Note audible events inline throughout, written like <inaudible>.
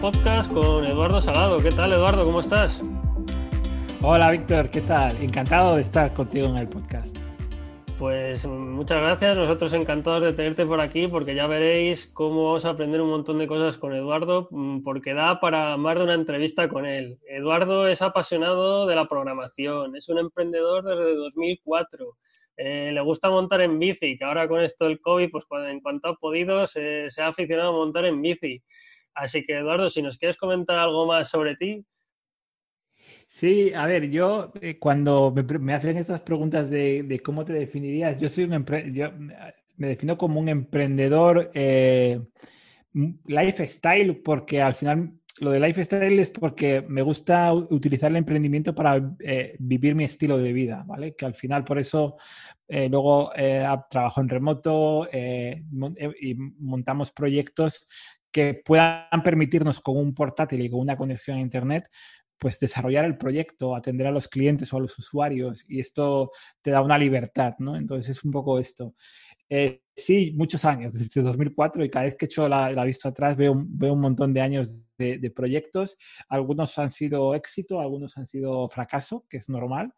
podcast con Eduardo Salado. ¿Qué tal, Eduardo? ¿Cómo estás? Hola, Víctor. ¿Qué tal? Encantado de estar contigo en el podcast. Pues muchas gracias, nosotros encantados de tenerte por aquí porque ya veréis cómo vamos a aprender un montón de cosas con Eduardo mm, porque da para más de una entrevista con él. Eduardo es apasionado de la programación, es un emprendedor desde 2004, eh, le gusta montar en bici, que ahora con esto del COVID, pues en cuanto ha podido, se, se ha aficionado a montar en bici. Así que Eduardo, si nos quieres comentar algo más sobre ti, Sí, a ver, yo eh, cuando me, hacen estas preguntas de, cómo te definirías, yo soy un yo me defino como un emprendedor eh, lifestyle porque al final lo de lifestyle es porque me gusta utilizar el emprendimiento para eh, vivir mi estilo de vida, ¿vale? Que al final por eso luego trabajo en remoto y montamos proyectos que puedan permitirnos con un portátil y con una conexión a Internet pues desarrollar el proyecto, atender a los clientes o a los usuarios y esto te da una libertad, ¿no? Entonces es un poco esto. Eh, sí, muchos años, desde 2004 y cada vez que echo la, vista atrás veo, veo un montón de años de, de, proyectos. Algunos han sido éxito, algunos han sido fracaso, que es normal.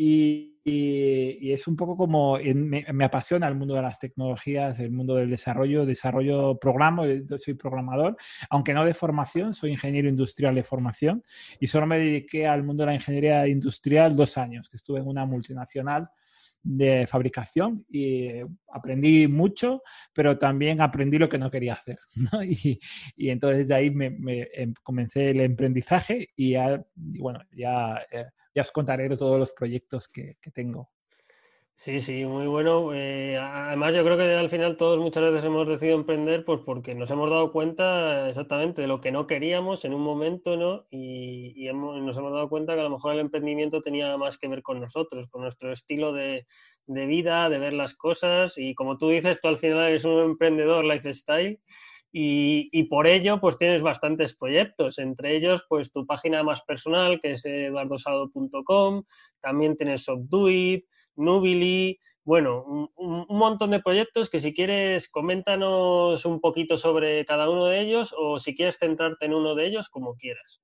Y, es un poco como me, apasiona el mundo de las tecnologías, el mundo del desarrollo, desarrollo programa, soy programador, aunque no de formación, soy ingeniero industrial de formación y solo me dediqué al mundo de la ingeniería industrial dos años, que estuve en una multinacional de fabricación y aprendí mucho, pero también aprendí lo que no quería hacer. <laughs> Y, y, entonces de ahí me, em, comencé el emprendizaje y, ya, bueno, ya eh, ya os contaré todos los proyectos que, tengo. Sí, sí, muy bueno. Eh, además, yo creo que al final todos muchas veces hemos decidido emprender pues porque nos hemos dado cuenta exactamente de lo que no queríamos en un momento, ¿no? Y, nos hemos dado cuenta que a lo mejor el emprendimiento tenía más que ver con nosotros, con nuestro estilo de, de vida, de ver las cosas. Y como tú dices, tú al final eres un emprendedor lifestyle y, por ello, pues tienes bastantes proyectos, entre ellos, pues tu página más personal, que es eduardosado.com, también tienes Subduit, Nubili, bueno, un, montón de proyectos que si quieres, coméntanos un poquito sobre cada uno de ellos o si quieres centrarte en uno de ellos, como quieras.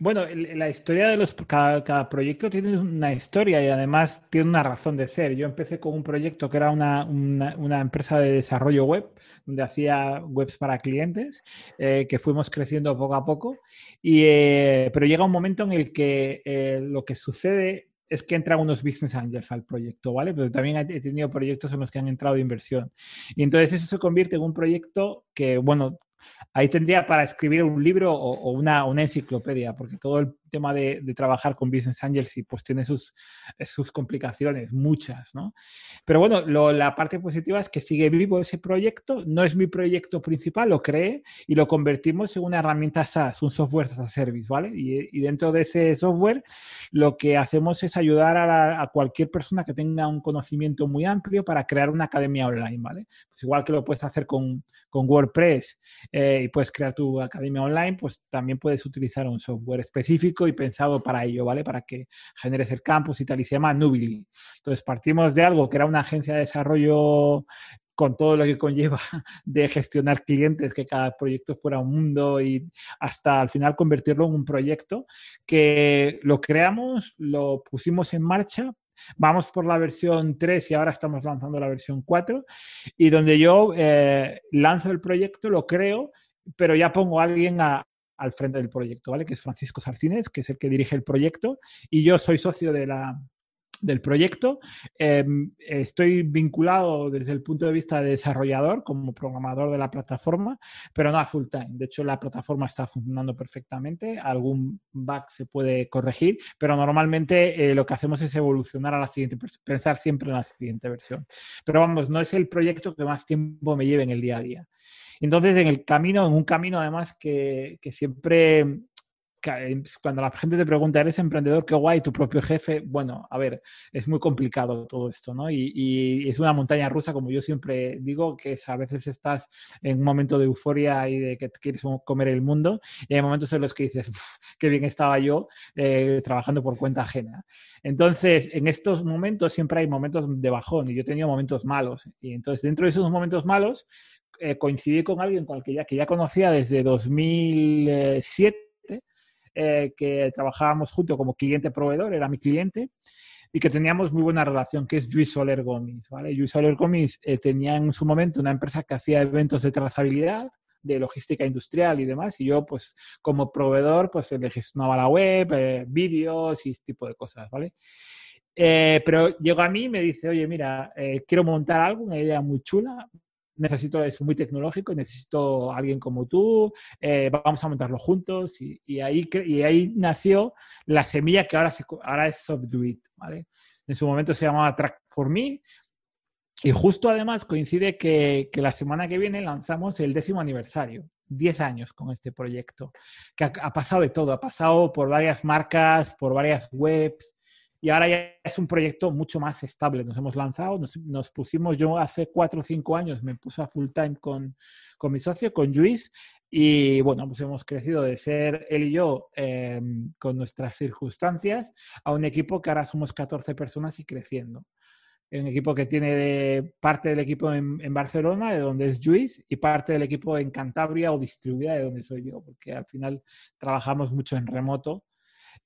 Bueno, la historia de los cada, proyecto tiene una historia y además tiene una razón de ser. Yo empecé con un proyecto que era una, una, empresa de desarrollo web, donde hacía webs para clientes, eh, que fuimos creciendo poco a poco. Y, eh, pero llega un momento en el que eh, lo que sucede es que entran unos business angels al proyecto, ¿vale? Pero también he tenido proyectos en los que han entrado de inversión. Y entonces eso se convierte en un proyecto que, bueno, Ahí tendría para escribir un libro o, una, enciclopedia, porque todo el tema de, trabajar con Business Angels y pues tiene sus, sus complicaciones, muchas, ¿no? Pero bueno, la parte positiva es que sigue vivo ese proyecto, no es mi proyecto principal, lo creé y lo convertimos en una herramienta SaaS, un software as a service, ¿vale? Y, dentro de ese software lo que hacemos es ayudar a, cualquier persona que tenga un conocimiento muy amplio para crear una academia online, ¿vale? Pues igual que lo puedes hacer con, con WordPress eh, y puedes crear tu academia online, pues también puedes utilizar un software específico y pensado para ello, ¿vale? Para que generes el campus y tal, y se llama Nubili. Entonces, partimos de algo que era una agencia de desarrollo con todo lo que conlleva <laughs> de gestionar clientes, que cada proyecto fuera un mundo y hasta al final convertirlo en un proyecto que lo creamos, lo pusimos en marcha, vamos por la versión 3 y ahora estamos lanzando la versión 4 y donde yo eh, lanzo el proyecto, lo creo, pero ya pongo a alguien a, al frente del proyecto, ¿vale? Que es Francisco Sarcines, que es el que dirige el proyecto, y yo soy socio de la, del proyecto. Em, estoy vinculado desde el punto de vista de desarrollador, como programador de la plataforma, pero no a full time. De hecho, la plataforma está funcionando perfectamente. Algún bug se puede corregir, pero normalmente eh, lo que hacemos es evolucionar a la siguiente, pensar siempre en la siguiente versión. Pero vamos, no es el proyecto que más tiempo me lleve en el día a día. Entonces, en el camino, en un camino además que, que siempre cuando la gente te pregunta, ¿eres emprendedor? Qué guay, tu propio jefe. Bueno, a ver, es muy complicado todo esto, ¿no? Y, es una montaña rusa, como yo siempre digo, que a veces estás en un momento de euforia y de que quieres comer el mundo, y hay momentos en los que dices, qué bien estaba yo eh, trabajando por cuenta ajena. Entonces, en estos momentos siempre hay momentos de bajón, y yo he tenido momentos malos. Y entonces, dentro de esos momentos malos, eh, coincidí con alguien con el que ya, que ya conocía desde 2007, eh, que trabajábamos junto como cliente-proveedor, era mi cliente, y que teníamos muy buena relación, que es Luis Soler Gómez. ¿vale? Luis Soler Gómez eh, tenía en su momento una empresa que hacía eventos de trazabilidad, de logística industrial y demás, y yo, pues, como proveedor, pues, le gestionaba la web, vídeos y este tipo de cosas, ¿vale? Eh, pero llegó a mí y me dice, oye, mira, eh, quiero montar algo, una idea muy chula, necesito, es muy tecnológico, necesito alguien como tú, eh, vamos a montarlo juntos. Y, ahí, y ahí nació la semilla que ahora, ahora es SoftDuit, ¿vale? En su momento se llamaba Track for Me. Y justo además coincide que, que la semana que viene lanzamos el décimo aniversario. 10 años con este proyecto, que ha, ha, pasado de todo, ha pasado por varias marcas, por varias webs, y ahora ya es un proyecto mucho más estable. Nos hemos lanzado, nos, pusimos, yo hace cuatro o cinco años me puse a full time con, con mi socio, con Luis, y bueno, pues hemos crecido de ser él y yo em, con nuestras circunstancias a un equipo que ahora somos 14 personas y creciendo. Un equipo que tiene de, parte del equipo en, en, Barcelona, de donde es Luis, y parte del equipo en Cantabria o distribuida, de donde soy yo, porque al final trabajamos mucho en remoto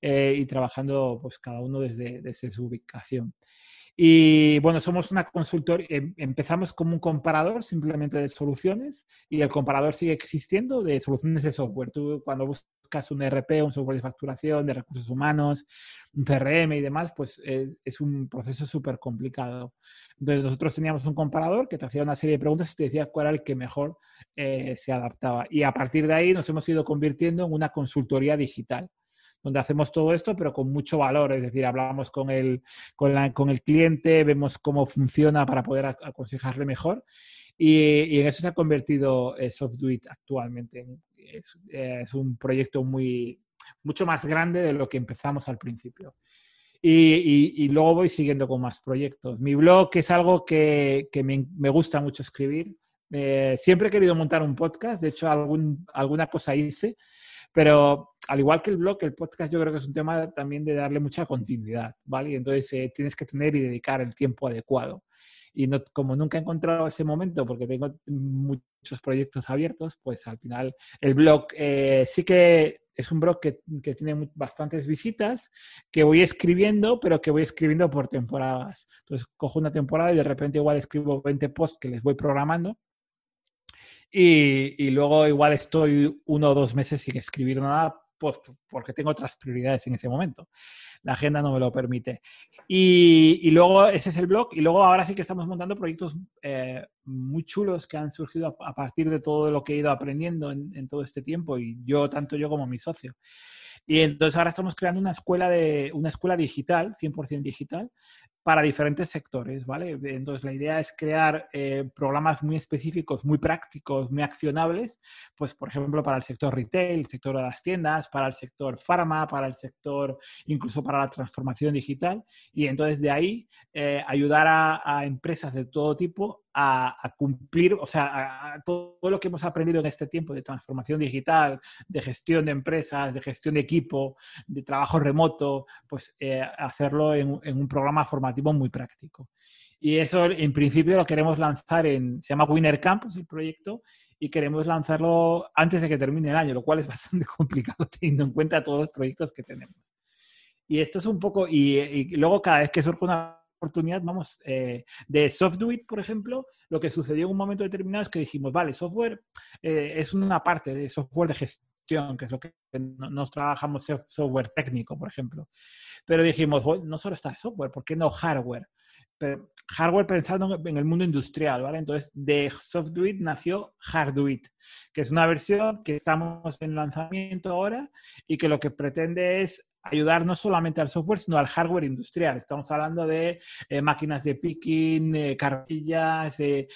eh, y trabajando pues cada uno desde, desde, su ubicación. Y bueno, somos una consultoría, em, empezamos como un comparador simplemente de soluciones y el comparador sigue existiendo de soluciones de software. Tú cuando buscas un ERP, un software de facturación, de recursos humanos, un CRM y demás, pues eh, es un proceso súper complicado. Entonces nosotros teníamos un comparador que te hacía una serie de preguntas y te decía cuál era el que mejor eh, se adaptaba. Y a partir de ahí nos hemos ido convirtiendo en una consultoría digital donde hacemos todo esto, pero con mucho valor. Es decir, hablamos con el, con, la, con el cliente, vemos cómo funciona para poder aconsejarle mejor. Y, en eso se ha convertido eh, SoftDuit actualmente. Es, un proyecto muy, mucho más grande de lo que empezamos al principio. Y, y, luego voy siguiendo con más proyectos. Mi blog es algo que, que me, me, gusta mucho escribir. Eh, siempre he querido montar un podcast, de hecho algún, alguna cosa hice, pero al igual que el blog, el podcast yo creo que es un tema también de darle mucha continuidad, ¿vale? Y entonces eh, tienes que tener y dedicar el tiempo adecuado. Y no, como nunca he encontrado ese momento, porque tengo muchos proyectos abiertos, pues al final el blog eh, sí que es un blog que, que, tiene bastantes visitas, que voy escribiendo, pero que voy escribiendo por temporadas. Entonces cojo una temporada y de repente igual escribo 20 posts que les voy programando y, luego igual estoy uno o dos meses sin escribir nada pues, porque tengo otras prioridades en ese momento. La agenda no me lo permite. Y, luego ese es el blog. Y luego ahora sí que estamos montando proyectos eh, muy chulos que han surgido a, partir de todo lo que he ido aprendiendo en, en, todo este tiempo. Y yo, tanto yo como mi socio. Y entonces ahora estamos creando una escuela, de, una escuela digital, 100% digital, para diferentes sectores, ¿vale? Entonces, la idea es crear eh, programas muy específicos, muy prácticos, muy accionables, pues, por ejemplo, para el sector retail, el sector de las tiendas, para el sector pharma, para el sector, incluso para la transformación digital. Y entonces, de ahí, eh, ayudar a, empresas de todo tipo a, cumplir, o sea, a, todo lo que hemos aprendido en este tiempo de transformación digital, de gestión de empresas, de gestión de equipo, de trabajo remoto, pues eh, hacerlo en, un programa formativo muy práctico. Y eso, en principio, lo queremos lanzar en, se llama Winner Campus, el proyecto, y queremos lanzarlo antes de que termine el año, lo cual es <laughs> bastante complicado teniendo en cuenta todos los proyectos que tenemos. Y esto es un poco, y, y luego cada vez que surge una oportunidad, vamos, eh, de SoftDuit, por ejemplo, lo que sucedió en un momento determinado es que dijimos, vale, software eh, es una parte de software de gestión, que es lo que nos trabajamos software técnico, por ejemplo. Pero dijimos, no solo está software, ¿por qué no hardware? Pero hardware pensando en el mundo industrial, ¿vale? Entonces, de SoftDuit nació Hardduit, que es una versión que estamos en lanzamiento ahora y que lo que pretende es ayudar no solamente al software, sino al hardware industrial. Estamos hablando de eh, máquinas de picking, eh, cartillas, eh,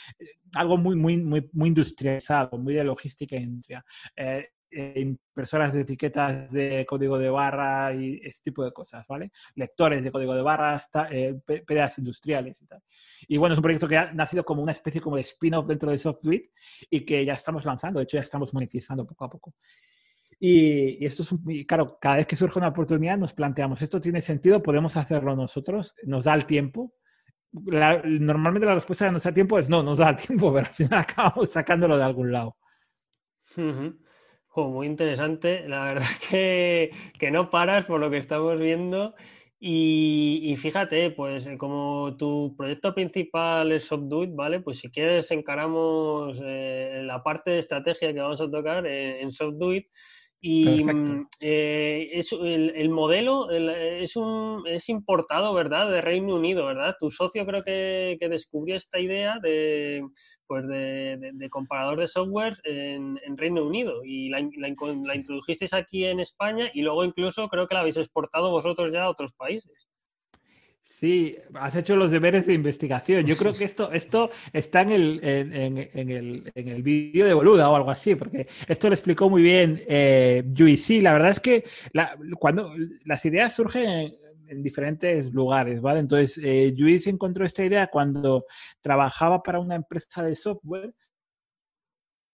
algo muy, muy, muy, muy industrializado, muy de logística e industria. impresoras de etiquetas de código de barra y este tipo de cosas, ¿vale? Lectores de código de barra, hasta, industriales y tal. Y bueno, es un proyecto que ha nacido como una especie como de spin-off dentro de SoftWit y que ya estamos lanzando, de hecho ya estamos monetizando poco a poco. Y, esto es, un, claro, cada vez que surge una oportunidad nos planteamos, ¿esto tiene sentido? ¿Podemos hacerlo nosotros? ¿Nos da el tiempo? normalmente la respuesta de no da tiempo es no, nos da tiempo, <laughs> pero al final acabamos sacándolo de algún lado. muy interesante. La verdad <laughs> que, que no paras por lo que estamos viendo. Y, fíjate, pues eh, como tu proyecto principal es SoftDuit, ¿vale? Pues si quieres encaramos eh, la parte de estrategia que vamos a tocar en, en SoftDuit. Y mm, eh, es, el, modelo es, un, es importado, ¿verdad? De Reino Unido, ¿verdad? Tu socio creo que, descubrió esta idea de, pues de, comparador de software en, Reino Unido y la, la, introdujisteis aquí en España y luego incluso creo que la habéis exportado vosotros ya a otros países. Sí, has hecho los deberes de investigación. Yo creo que esto, esto está en el, en, el, en el vídeo de Boluda o algo así, porque esto lo explicó muy bien eh, Sí, La verdad es que cuando las ideas surgen en, diferentes lugares, ¿vale? Entonces, eh, encontró esta idea cuando trabajaba para una empresa de software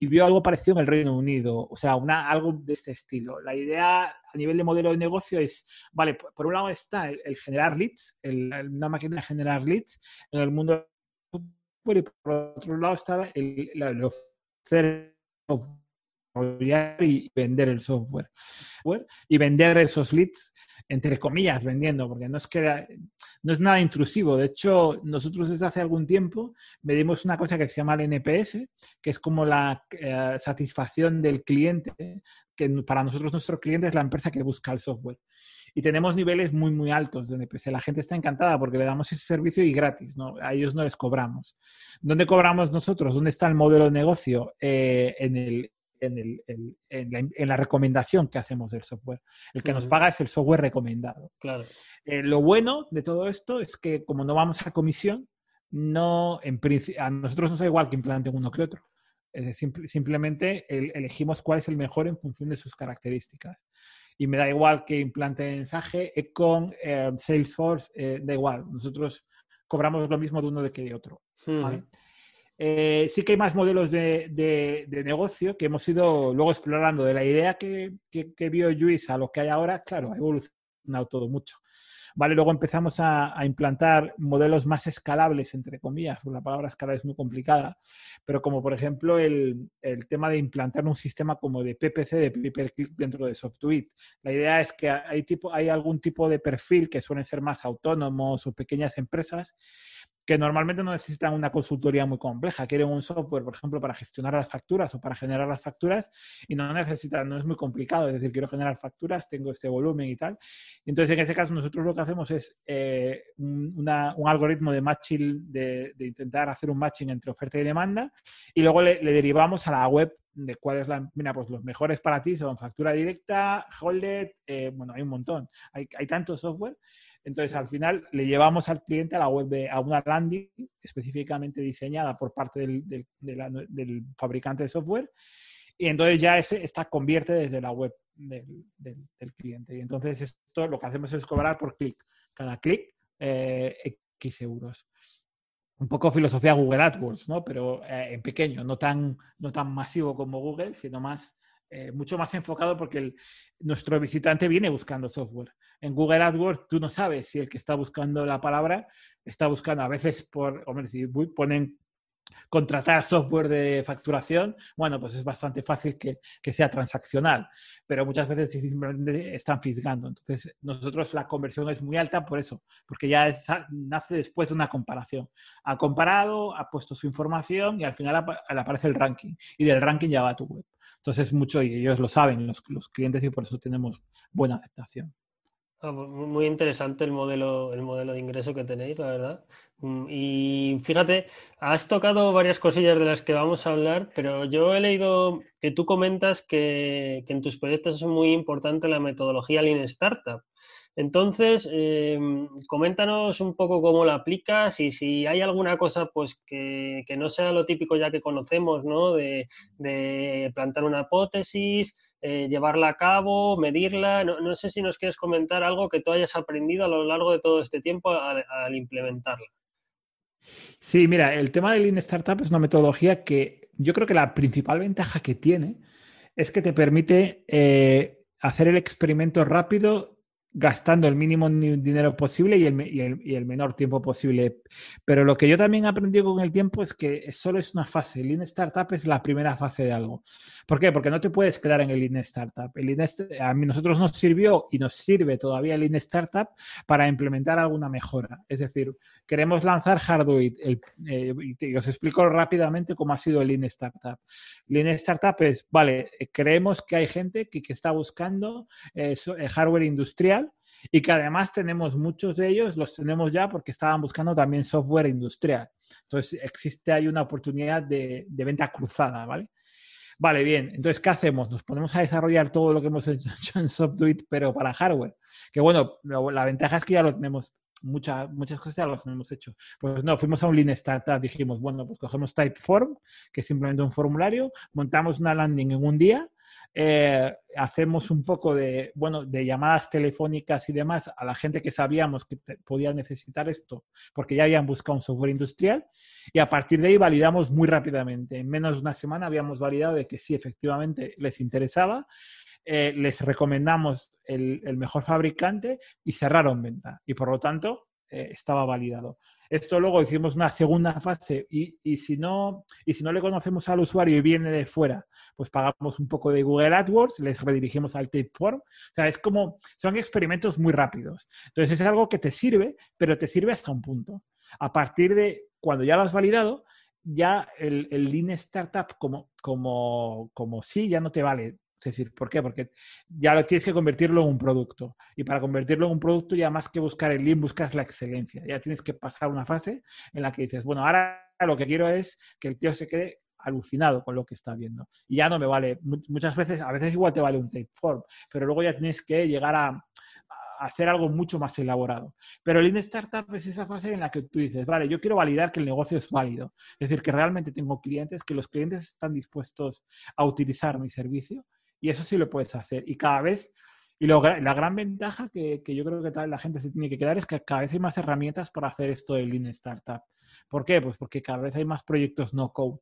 y vio algo parecido en el Reino Unido, o sea, algo de este estilo. La idea a nivel de modelo de negocio es, vale, por, un lado está el, generar leads, una máquina de generar leads en el mundo y por otro lado está el, el ofrecer y vender el software y vender esos leads entre comillas, vendiendo, porque no es, que, no es nada intrusivo. De hecho, nosotros desde hace algún tiempo medimos una cosa que se llama el NPS, que es como la eh, satisfacción del cliente, que para nosotros nuestro cliente es la empresa que busca el software. Y tenemos niveles muy, muy altos de NPS. La gente está encantada porque le damos ese servicio y gratis. A ellos no les cobramos. ¿Dónde cobramos nosotros? ¿Dónde está el modelo de negocio? Eh, en, el, en, la, recomendación que hacemos del software. El que nos paga es el software recomendado. Claro. Eh, lo bueno de todo esto es que como no vamos a comisión, no, en a nosotros nos da igual que implanten uno que otro. simplemente elegimos cuál es el mejor en función de sus características. Y me da igual que implante mensaje, Econ, eh, Salesforce, eh, da igual. Nosotros cobramos lo mismo de uno de que de otro. ¿vale? Eh, sí que hay más modelos de, negocio que hemos ido luego explorando. De la idea que, vio Luis a lo que hay ahora, claro, ha evolucionado todo mucho. Vale, luego empezamos a, implantar modelos más escalables, entre comillas, la palabra escala es muy complicada, pero como por ejemplo el, tema de implantar un sistema como de PPC, de dentro de SoftSuite. La idea es que hay, tipo, hay algún tipo de perfil que suelen ser más autónomos o pequeñas empresas que normalmente no necesitan una consultoría muy compleja. Quieren un software, por ejemplo, para gestionar las facturas o para generar las facturas y no necesitan, no es muy complicado. Es decir, quiero generar facturas, tengo este volumen y tal. Entonces, en ese caso, nosotros lo que hacemos es eh, un algoritmo de matching, de, intentar hacer un matching entre oferta y demanda y luego le, derivamos a la web de cuál es la, mira, pues los mejores para ti son factura directa, Holded, eh, bueno, hay un montón, hay, hay tanto software entonces, al final, le llevamos al cliente a la web de, a una landing específicamente diseñada por parte del, fabricante de software y entonces ya ese, esta convierte desde la web del, cliente. Y entonces esto lo que hacemos es cobrar por clic. Cada clic, eh, X euros. Un poco filosofía Google AdWords, ¿no? Pero eh, en pequeño, no tan, no tan masivo como Google, sino más, eh, mucho más enfocado porque el, nuestro visitante viene buscando software. En Google AdWords tú no sabes si el que está buscando la palabra está buscando a veces por, hombre, si ponen contratar software de facturación, bueno, pues es bastante fácil que, sea transaccional, pero muchas veces simplemente están fisgando. Entonces, nosotros la conversión es muy alta por eso, porque ya nace después de una comparación. Ha comparado, ha puesto su información y al final aparece el ranking y del ranking ya va a tu web. Entonces, mucho, y ellos lo saben, los, los clientes, y por eso tenemos buena aceptación. Muy interesante el modelo, el modelo de ingreso que tenéis, la verdad. Mm, y fíjate, has tocado varias cosillas de las que vamos a hablar, pero yo he leído que tú comentas que, que en tus proyectos es muy importante la metodología Lean Startup. Entonces, em, coméntanos un poco cómo la aplicas y si hay alguna cosa pues que, no sea lo típico ya que conocemos, ¿no? De, plantar una hipótesis, eh, llevarla a cabo, medirla. No, sé si nos quieres comentar algo que tú hayas aprendido a lo largo de todo este tiempo al, implementarla. Sí, mira, el tema de Lean Startup es una metodología que yo creo que la principal ventaja que tiene es que te permite eh, hacer el experimento rápido gastando el mínimo dinero posible y el, y, el, menor tiempo posible. Pero lo que yo también he aprendido con el tiempo es que solo es una fase. El Lean Startup es la primera fase de algo. ¿Por qué? Porque no te puedes quedar en el Lean Startup. El a mí nosotros nos sirvió y nos sirve todavía el Lean Startup para implementar alguna mejora. Es decir, queremos lanzar Hardware. Eh, y os explico rápidamente cómo ha sido el Lean Startup. Lean Startup es, vale, creemos que hay gente que, que está buscando eh, eh, hardware industrial y que además tenemos muchos de ellos, los tenemos ya porque estaban buscando también software industrial. Entonces existe ahí una oportunidad de, venta cruzada, ¿vale? Vale, bien. Entonces, ¿qué hacemos? Nos ponemos a desarrollar todo lo que hemos <laughs> hecho en Software, pero para hardware. Que bueno, la ventaja es que ya lo tenemos, muchas muchas cosas ya las hemos hecho. Pues no, fuimos a un Lean Startup, dijimos, bueno, pues cogemos Typeform, que es simplemente un formulario, montamos una landing en un día eh, hacemos un poco de, bueno, de llamadas telefónicas y demás a la gente que sabíamos que podía necesitar esto, porque ya habían buscado un software industrial, y a partir de ahí validamos muy rápidamente. En menos de una semana habíamos validado de que sí, efectivamente les interesaba, eh, les recomendamos el, el mejor fabricante y cerraron venta. Y por lo tanto, eh, estaba validado. Esto luego hicimos una segunda fase y, y, si no, y si no le conocemos al usuario y viene de fuera, pues pagamos un poco de Google AdWords, les redirigimos al Tapeform. O sea, es como, son experimentos muy rápidos. Entonces es algo que te sirve, pero te sirve hasta un punto. A partir de cuando ya lo has validado, ya el, el Lean Startup como, como, como sí ya no te vale. Es decir, ¿por qué? Porque ya lo tienes que convertirlo en un producto. Y para convertirlo en un producto, ya más que buscar el lean, buscas la excelencia. Ya tienes que pasar una fase en la que dices, bueno, ahora lo que quiero es que el tío se quede alucinado con lo que está viendo. Y ya no me vale. Muchas veces, a veces igual te vale un tape form, pero luego ya tienes que llegar a, hacer algo mucho más elaborado. Pero el Lean Startup es esa fase en la que tú dices, vale, yo quiero validar que el negocio es válido. Es decir, que realmente tengo clientes, que los clientes están dispuestos a utilizar mi servicio y eso sí lo puedes hacer. Y cada vez, y la gran ventaja que, yo creo que la gente se tiene que quedar es que cada vez hay más herramientas para hacer esto de Lean Startup. ¿Por qué? Pues porque cada vez hay más proyectos no code.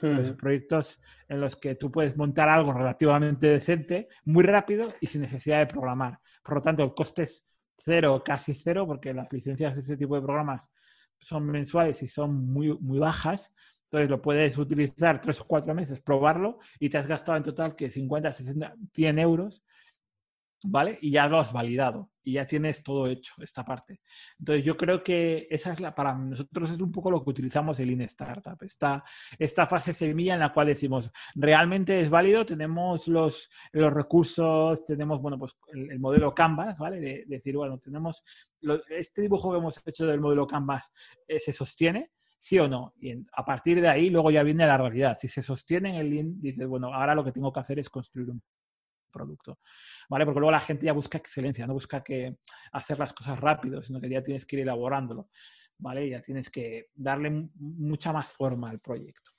Pues proyectos en los que tú puedes montar algo relativamente decente, muy rápido y sin necesidad de programar. Por lo tanto, el coste es cero, casi cero, porque las licencias de este tipo de programas son mensuales y son muy, muy bajas. Entonces lo puedes utilizar tres o cuatro meses, probarlo y te has gastado en total que 50, 60, 100 euros, ¿vale? Y ya lo has validado y ya tienes todo hecho, esta parte. Entonces yo creo que esa es la, para nosotros es un poco lo que utilizamos el Lean Startup, esta, esta fase semilla en la cual decimos, realmente es válido, tenemos los, los recursos, tenemos, bueno, pues el, modelo Canvas, ¿vale? De, decir, bueno, tenemos, este dibujo que hemos hecho del modelo Canvas eh, se sostiene, sí o no. Y a partir de ahí luego ya viene la realidad. Si se sostiene en el Lean, dices, bueno, ahora lo que tengo que hacer es construir un producto. ¿Vale? Porque luego la gente ya busca excelencia, no busca que hacer las cosas rápido, sino que ya tienes que ir elaborándolo. ¿Vale? Ya tienes que darle mucha más forma al proyecto.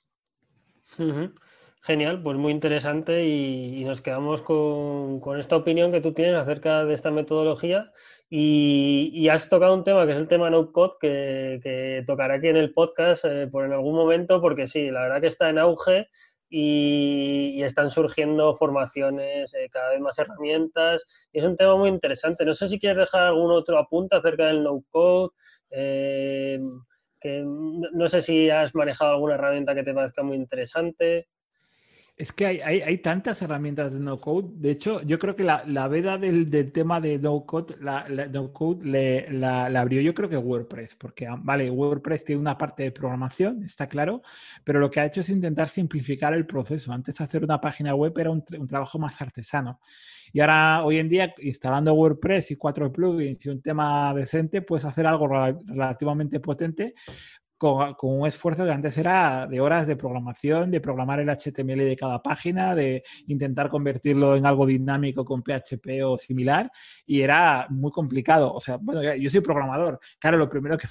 Genial, pues muy interesante y, nos quedamos con, esta opinión que tú tienes acerca de esta metodología y, has tocado un tema que es el tema no code que, tocará aquí en el podcast eh, por en algún momento porque sí, la verdad que está en auge y, están surgiendo formaciones, eh, cada vez más herramientas y es un tema muy interesante. No sé si quieres dejar algún otro apunte acerca del no code. Eh, que no sé si has manejado alguna herramienta que te parezca muy interesante. Es que hay, tantas herramientas de no code. De hecho, yo creo que la, veda del, tema de no code, la, no code la, abrió yo creo que WordPress, porque ah, vale, WordPress tiene una parte de programación, está claro, pero lo que ha hecho es intentar simplificar el proceso. Antes hacer una página web era un, un trabajo más artesano. Y ahora, hoy en día, instalando WordPress y cuatro plugins y un tema decente, puedes hacer algo relativamente potente con, un esfuerzo que antes era de horas de programación, de programar el HTML de cada página, de intentar convertirlo en algo dinámico con PHP o similar, y era muy complicado. O sea, bueno, yo soy programador. Claro, lo primero que...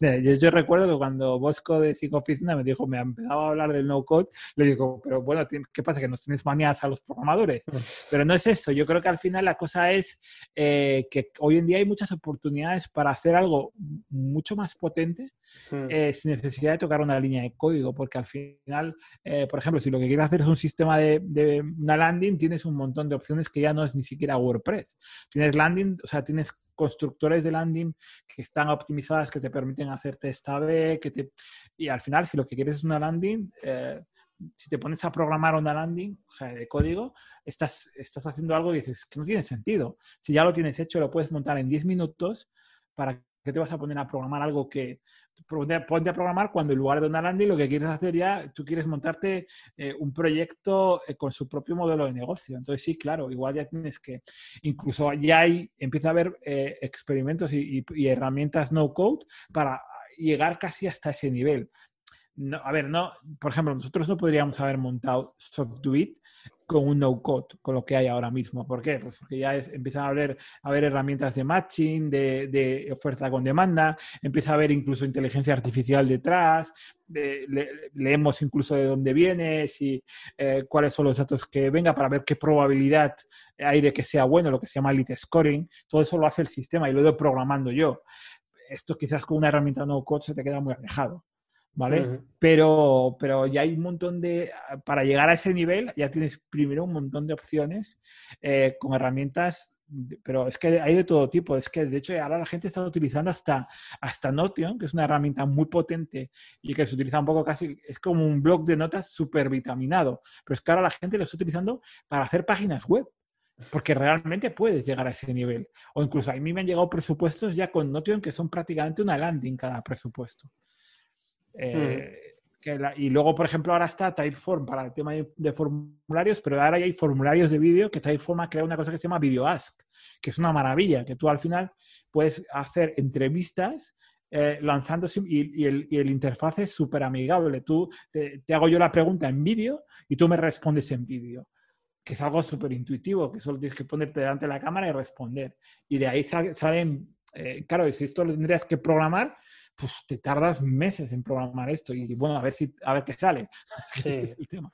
<laughs> yo, recuerdo que cuando Bosco de Psicoficina me dijo, me empezaba a hablar del no-code, le digo, pero bueno, ¿qué pasa? ¿Que nos tienes manías a los programadores? Mm. Pero no es eso. Yo creo que al final la cosa es eh, que hoy en día hay muchas oportunidades para hacer algo mucho más potente. Eh, sin necesidad de tocar una línea de código, porque al final, eh, por ejemplo, si lo que quieres hacer es un sistema de, una landing, tienes un montón de opciones que ya no es ni siquiera WordPress. Tienes landing, o sea, tienes constructores de landing que están optimizadas, que te permiten hacer test A-B, que te... y al final, si lo que quieres es una landing, eh, si te pones a programar una landing, o sea, de código, estás, estás haciendo algo y dices que no tiene sentido. Si ya lo tienes hecho, lo puedes montar en 10 minutos, ¿para qué te vas a poner a programar algo que... Ponte, a programar cuando en lugar de una landing lo que quieres hacer ya, tú quieres montarte eh, un proyecto eh, con su propio modelo de negocio. Entonces sí, claro, igual ya tienes que... Incluso ya hay, empieza a haber eh, experimentos y, herramientas no code para llegar casi hasta ese nivel a ver, no, por ejemplo, nosotros no podríamos haber montado SoftDuit con un no-code, con lo que hay ahora mismo. ¿Por qué? Pues porque ya empiezan a haber, herramientas de matching, de, oferta con demanda, empieza a haber incluso inteligencia artificial detrás, leemos incluso de dónde viene, si, eh, cuáles son los datos que venga para ver qué probabilidad hay de que sea bueno, lo que se llama elite scoring. Todo eso lo hace el sistema y lo he programando yo. Esto quizás con una herramienta no-code se te queda muy alejado. ¿Vale? pero, pero ya hay un montón de, para llegar a ese nivel ya tienes primero un montón de opciones eh, con herramientas, pero es que hay de todo tipo, es que de hecho ahora la gente está utilizando hasta, hasta Notion, que es una herramienta muy potente y que se utiliza un poco casi, es como un blog de notas súper vitaminado, pero es que ahora la gente lo está utilizando para hacer páginas web porque realmente puedes llegar a ese nivel. O incluso a mí me han llegado presupuestos ya con Notion que son prácticamente una landing cada presupuesto. Eh, y luego, por ejemplo, ahora está Typeform para el tema de, formularios, pero ahora ya hay formularios de vídeo que Typeform ha creado una cosa que se llama Video Ask, que es una maravilla, que tú al final puedes hacer entrevistas eh, lanzando y, el, y, el, interfaz es súper amigable. Tú te, hago yo la pregunta en vídeo y tú me respondes en vídeo, que es algo súper intuitivo, que solo tienes que ponerte delante de la cámara y responder. Y de ahí salen, eh, claro, si esto lo tendrías que programar, pues te tardas meses en programar esto y bueno, a ver si a ver qué sale. <laughs>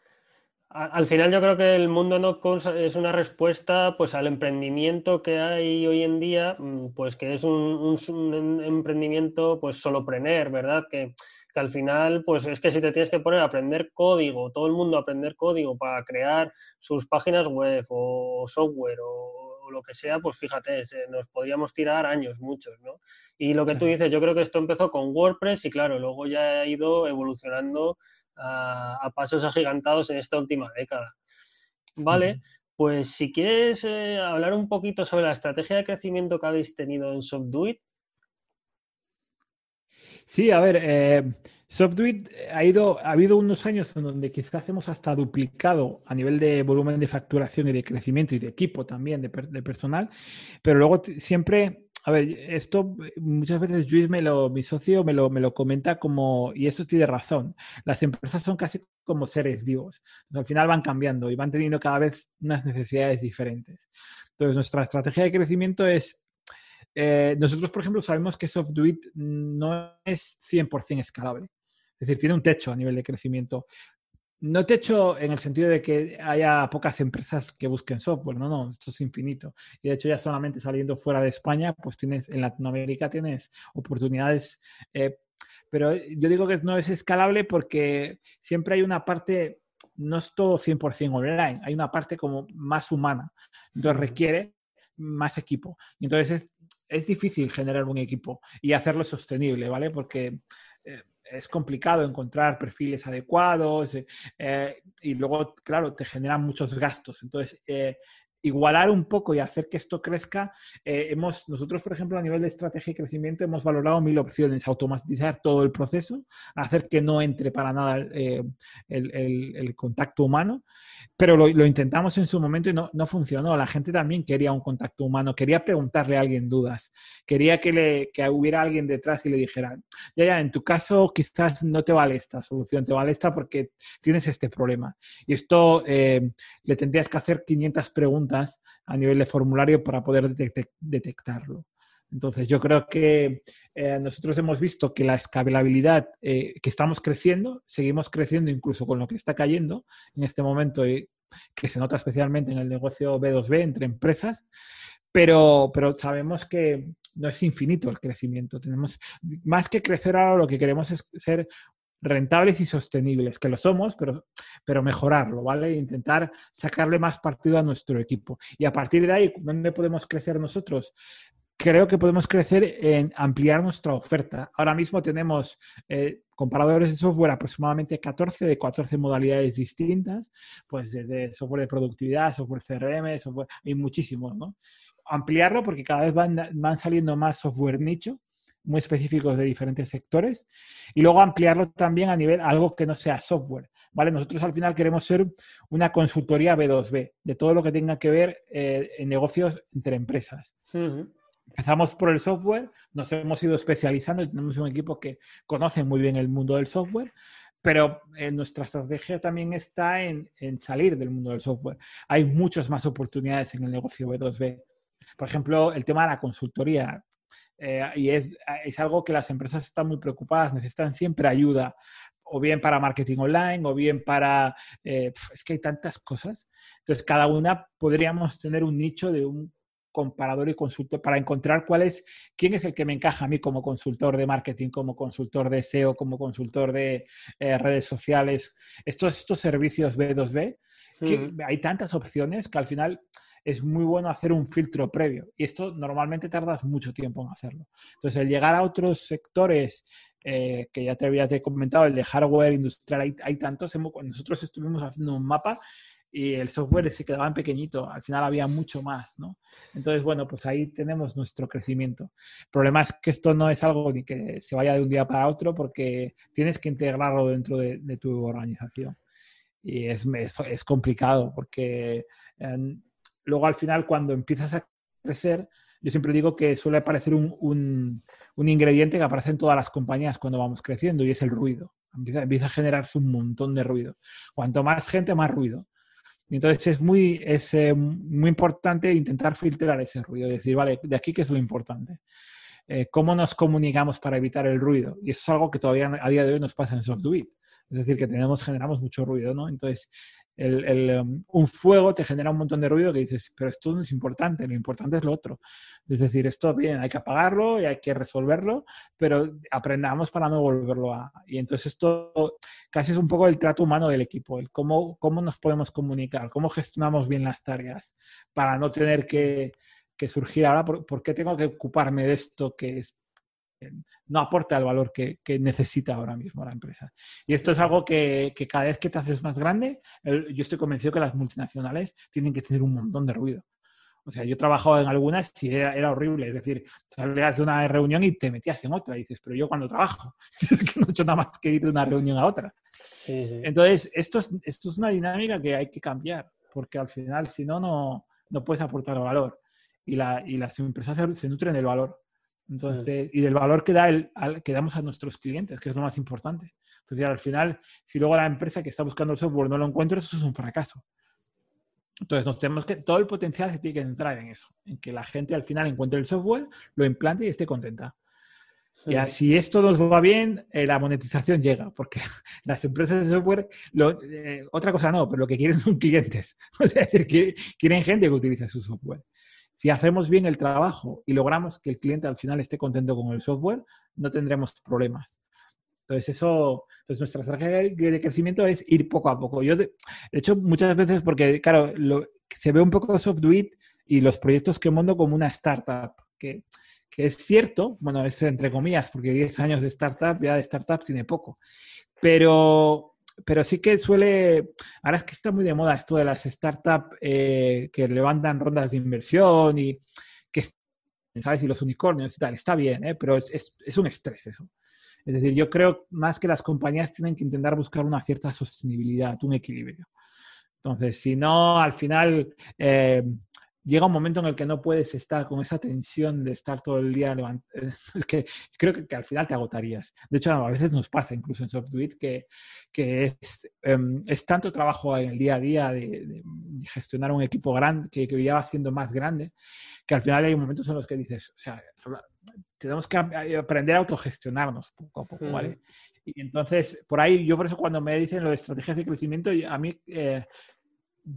Al final yo creo que el mundo no es una respuesta pues al emprendimiento que hay hoy en día, mm, pues que es un, un, emprendimiento pues solopreneur, ¿verdad? Que, que, al final pues es que si te tienes que poner a aprender código, todo el mundo a aprender código para crear sus páginas web o software o o lo que sea, pues fíjate, nos podríamos tirar años, muchos, ¿no? Y lo que tú dices, yo creo que esto empezó con WordPress y claro, luego ya ha ido evolucionando a, pasos agigantados en esta última década. Vale, pues si quieres eh, hablar un poquito sobre la estrategia de crecimiento que habéis tenido en SoftDuit. Sí, a ver, eh, Software ha, ido, ha habido unos años en donde quizás hemos hasta duplicado a nivel de volumen de facturación y de crecimiento y de equipo también, de, personal, pero luego siempre, a ver, esto muchas veces Luis, mi socio, me lo, me lo comenta como, y eso tiene razón, las empresas son casi como seres vivos, al final van cambiando y van teniendo cada vez unas necesidades diferentes. Entonces, nuestra estrategia de crecimiento es eh, nosotros, por ejemplo, sabemos que SoftDuit no es 100% escalable. Es decir, tiene un techo a nivel de crecimiento. No techo en el sentido de que haya pocas empresas que busquen software, no, no, esto es infinito. Y de hecho ya solamente saliendo fuera de España, pues tienes, en Latinoamérica tienes oportunidades. Eh, pero yo digo que no es escalable porque siempre hay una parte, no es todo 100% online, hay una parte como más humana. Entonces requiere más equipo. Entonces es, difícil generar un equipo y hacerlo sostenible, ¿vale? Porque eh, es complicado encontrar perfiles adecuados eh, y luego, claro, te generan muchos gastos. Entonces, eh, igualar un poco y hacer que esto crezca, eh, hemos, nosotros, por ejemplo, a nivel de estrategia y crecimiento, hemos valorado mil opciones. Automatizar todo el proceso, hacer que no entre para nada eh, el, contacto humano, pero lo, intentamos en su momento y no, no, funcionó. La gente también quería un contacto humano, quería preguntarle a alguien dudas, quería que, le, que hubiera alguien detrás y le dijera, ya, ya, en tu caso quizás no te vale esta solución, te vale esta porque tienes este problema. Y esto eh, le tendrías que hacer 500 preguntas a nivel de formulario para poder detectarlo. Entonces, yo creo que eh, nosotros hemos visto que la escalabilidad, eh, que estamos creciendo, seguimos creciendo incluso con lo que está cayendo en este momento, y que se nota especialmente en el negocio B2B entre empresas, pero, pero sabemos que no es infinito el crecimiento. Tenemos más que crecer ahora, lo que queremos es ser rentables y sostenibles, que lo somos, pero, pero mejorarlo, ¿vale? Intentar sacarle más partido a nuestro equipo. Y a partir de ahí, ¿dónde podemos crecer nosotros? Creo que podemos crecer en ampliar nuestra oferta. Ahora mismo tenemos eh, comparadores de software aproximadamente 14 de 14 modalidades distintas, pues desde software de productividad, software CRM, software, hay muchísimos, ¿no? Ampliarlo porque cada vez van, van saliendo más software nicho muy específicos de diferentes sectores y luego ampliarlo también a nivel algo que no sea software. ¿vale? Nosotros al final queremos ser una consultoría B2B de todo lo que tenga que ver eh, en negocios entre empresas. Empezamos por el software, nos hemos ido especializando y tenemos un equipo que conoce muy bien el mundo del software, pero eh, nuestra estrategia también está en, en, salir del mundo del software. Hay muchas más oportunidades en el negocio B2B. Por ejemplo, el tema de la consultoría. Eh, y es, es, algo que las empresas están muy preocupadas, necesitan siempre ayuda, o bien para marketing online, o bien para... Eh, es que hay tantas cosas. Entonces, cada una podríamos tener un nicho de un comparador y consultor para encontrar cuál es, quién es el que me encaja a mí como consultor de marketing, como consultor de SEO, como consultor de eh, redes sociales, estos, estos servicios B2B, que hay tantas opciones que al final es muy bueno hacer un filtro previo. Y esto normalmente tardas mucho tiempo en hacerlo. Entonces, el llegar a otros sectores eh, que ya te había comentado, el de hardware industrial, hay, hay tantos. Nosotros estuvimos haciendo un mapa y el software se quedaba en pequeñito, al final había mucho más, ¿no? Entonces, bueno, pues ahí tenemos nuestro crecimiento. El problema es que esto no es algo ni que se vaya de un día para otro porque tienes que integrarlo dentro de, tu organización. Y es, es, complicado porque em, luego al final cuando empiezas a crecer, yo siempre digo que suele aparecer un, un, ingrediente que aparece en todas las compañías cuando vamos creciendo y es el ruido. Empieza, a generarse un montón de ruido. Cuanto más gente, más ruido. Entonces es muy, es, eh, muy importante intentar filtrar ese ruido, decir, vale, de aquí qué es lo importante. Eh, ¿Cómo nos comunicamos para evitar el ruido? Y eso es algo que todavía a día de hoy nos pasa en SoftDuit. Es decir, que tenemos, generamos mucho ruido, ¿no? Entonces, el, um, un fuego te genera un montón de ruido que dices, pero esto no es importante, lo importante es lo otro. Es decir, esto bien, hay que apagarlo y hay que resolverlo, pero aprendamos para no volverlo a... Y entonces esto casi es un poco el trato humano del equipo, el cómo, cómo nos podemos comunicar, cómo gestionamos bien las tareas para no tener que, que surgir ahora, ¿por, qué tengo que ocuparme de esto que es no aporta el valor que, necesita ahora mismo la empresa. Y esto es algo que, cada vez que te haces más grande, yo estoy convencido que las multinacionales tienen que tener un montón de ruido. O sea, yo he trabajado en algunas y era, horrible. Es decir, salías de una reunión y te metías en otra. Y dices, pero yo cuando trabajo, <laughs> no he hecho nada más que ir de una reunión a otra. Entonces, esto es, esto es una dinámica que hay que cambiar, porque al final, si no, no, puedes aportar valor. Y, la, y las empresas se nutren del valor. Entonces, y del valor que, da el, que damos a nuestros clientes, que es lo más importante. Entonces, al final, si luego la empresa que está buscando el software no lo encuentra, eso es un fracaso. Entonces, nos tenemos que, todo el potencial se tiene que entrar en eso, en que la gente al final encuentre el software, lo implante y esté contenta. Y si esto nos va bien, eh, la monetización llega, porque <laughs> las empresas de software, eh, otra cosa no, pero lo que quieren son clientes. <laughs> O sea, quieren gente que utilice su software. Si hacemos bien el trabajo y logramos que el cliente al final esté contento con el software, no tendremos problemas. Entonces, eso, entonces nuestra estrategia de crecimiento es ir poco a poco. Yo, de, hecho, muchas veces, porque, claro, se ve un poco SoftDuit y los proyectos que monto como una startup, que, que es cierto, bueno, es entre comillas, porque 10 años de startup, ya de startup tiene poco, pero pero sí que suele, ahora es que está muy de moda esto de las startups eh, que levantan rondas de inversión y que, ¿sabes? Y los unicornios y tal, está bien, ¿eh? pero es, es, un estrés eso. Es decir, yo creo más que las compañías tienen que intentar buscar una cierta sostenibilidad, un equilibrio. Entonces, si no, al final eh, llega un momento en el que no puedes estar con esa tensión de estar todo el día levantando. <laughs> Es que creo que, al final te agotarías. De hecho, a veces nos pasa incluso en SoftWit que, que es, em, es, tanto trabajo en el día a día de, gestionar un equipo grande que, que ya va haciendo más grande que al final hay momentos en los que dices, o sea, tenemos que aprender a autogestionarnos poco a poco, ¿vale? Y entonces, por ahí, yo por eso cuando me dicen lo de estrategias de crecimiento, a mí... Eh,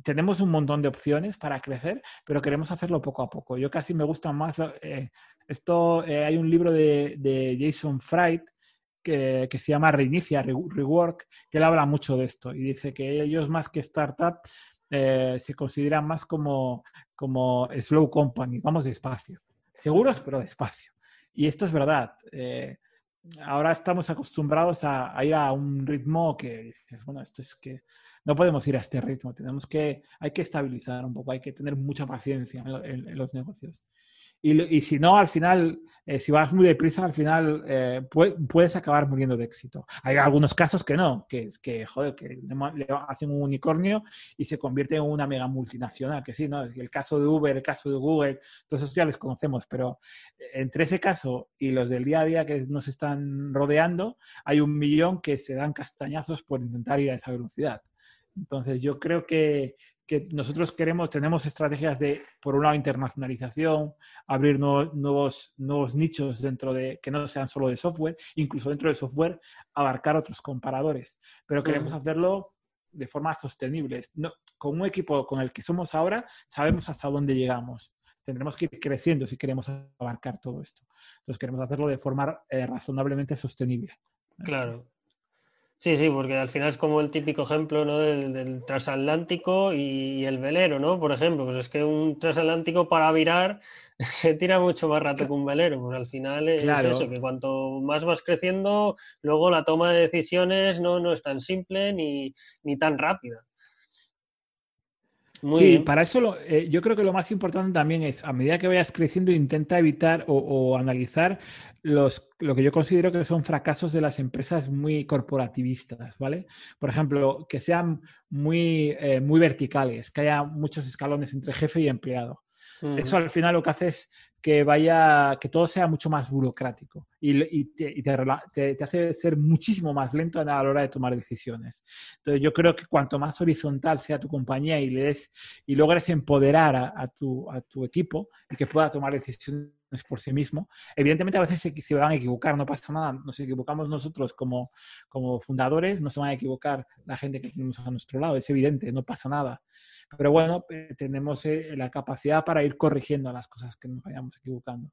tenemos un montón de opciones para crecer, pero queremos hacerlo poco a poco. Yo casi me gusta más, eh, esto, eh, hay un libro de, Jason Fried que, se llama Reinicia, Rework, que él habla mucho de esto y dice que ellos más que startup eh, se consideran más como, como slow company, vamos despacio, seguros pero despacio. Y esto es verdad. ahora estamos acostumbrados a, a, ir a un ritmo que, bueno, esto es que no podemos ir a este ritmo, tenemos que, hay que estabilizar un poco, hay que tener mucha paciencia en, los negocios. Y, si no, al final, eh, si vas muy deprisa, al final eh, puedes acabar muriendo de éxito. Hay algunos casos que no, que, que joder, que le hacen un unicornio y se convierte en una mega multinacional, que sí, ¿no? El caso de Uber, el caso de Google, todos esos ya los conocemos, pero entre ese caso y los del día a día que nos están rodeando, hay un millón que se dan castañazos por intentar ir a esa velocidad. Entonces, yo creo que, nosotros queremos, tenemos estrategias de, por un lado, internacionalización, abrir nuevos, nuevos nichos dentro de, que no sean solo de software, incluso dentro del software, abarcar otros comparadores. Pero queremos hacerlo de forma sostenible. con un equipo con el que somos ahora, sabemos hasta dónde llegamos. Tendremos que ir creciendo si queremos abarcar todo esto. Entonces, queremos hacerlo de forma eh, razonablemente sostenible. Claro. Sí, sí, porque al final es como el típico ejemplo ¿no? del, transatlántico y, el velero, ¿no? Por ejemplo, pues es que un transatlántico para virar <laughs> se tira mucho más rato que un velero. Pues al final es eso, que cuanto más vas creciendo, luego la toma de decisiones no, no es tan simple ni, ni tan rápida sí, para eso eh, yo creo que lo más importante también es, a medida que vayas creciendo, intenta evitar o, analizar los, lo que yo considero que son fracasos de las empresas muy corporativistas, ¿vale? Por ejemplo, que sean muy, eh, muy verticales, que haya muchos escalones entre jefe y empleado. Eso al final lo que hace es que vaya, que todo sea mucho más burocrático y, te, hace ser muchísimo más lento a la hora de tomar decisiones. Entonces yo creo que cuanto más horizontal sea tu compañía y, le y logres empoderar a, tu, a tu equipo y que pueda tomar decisiones por sí mismo. Evidentemente a veces se, se, van a equivocar, no pasa nada, nos equivocamos nosotros como, como fundadores, no se van a equivocar la gente que tenemos a nuestro lado, es evidente, no pasa nada. Pero bueno, eh, tenemos eh, la capacidad para ir corrigiendo las cosas que nos vayamos equivocando.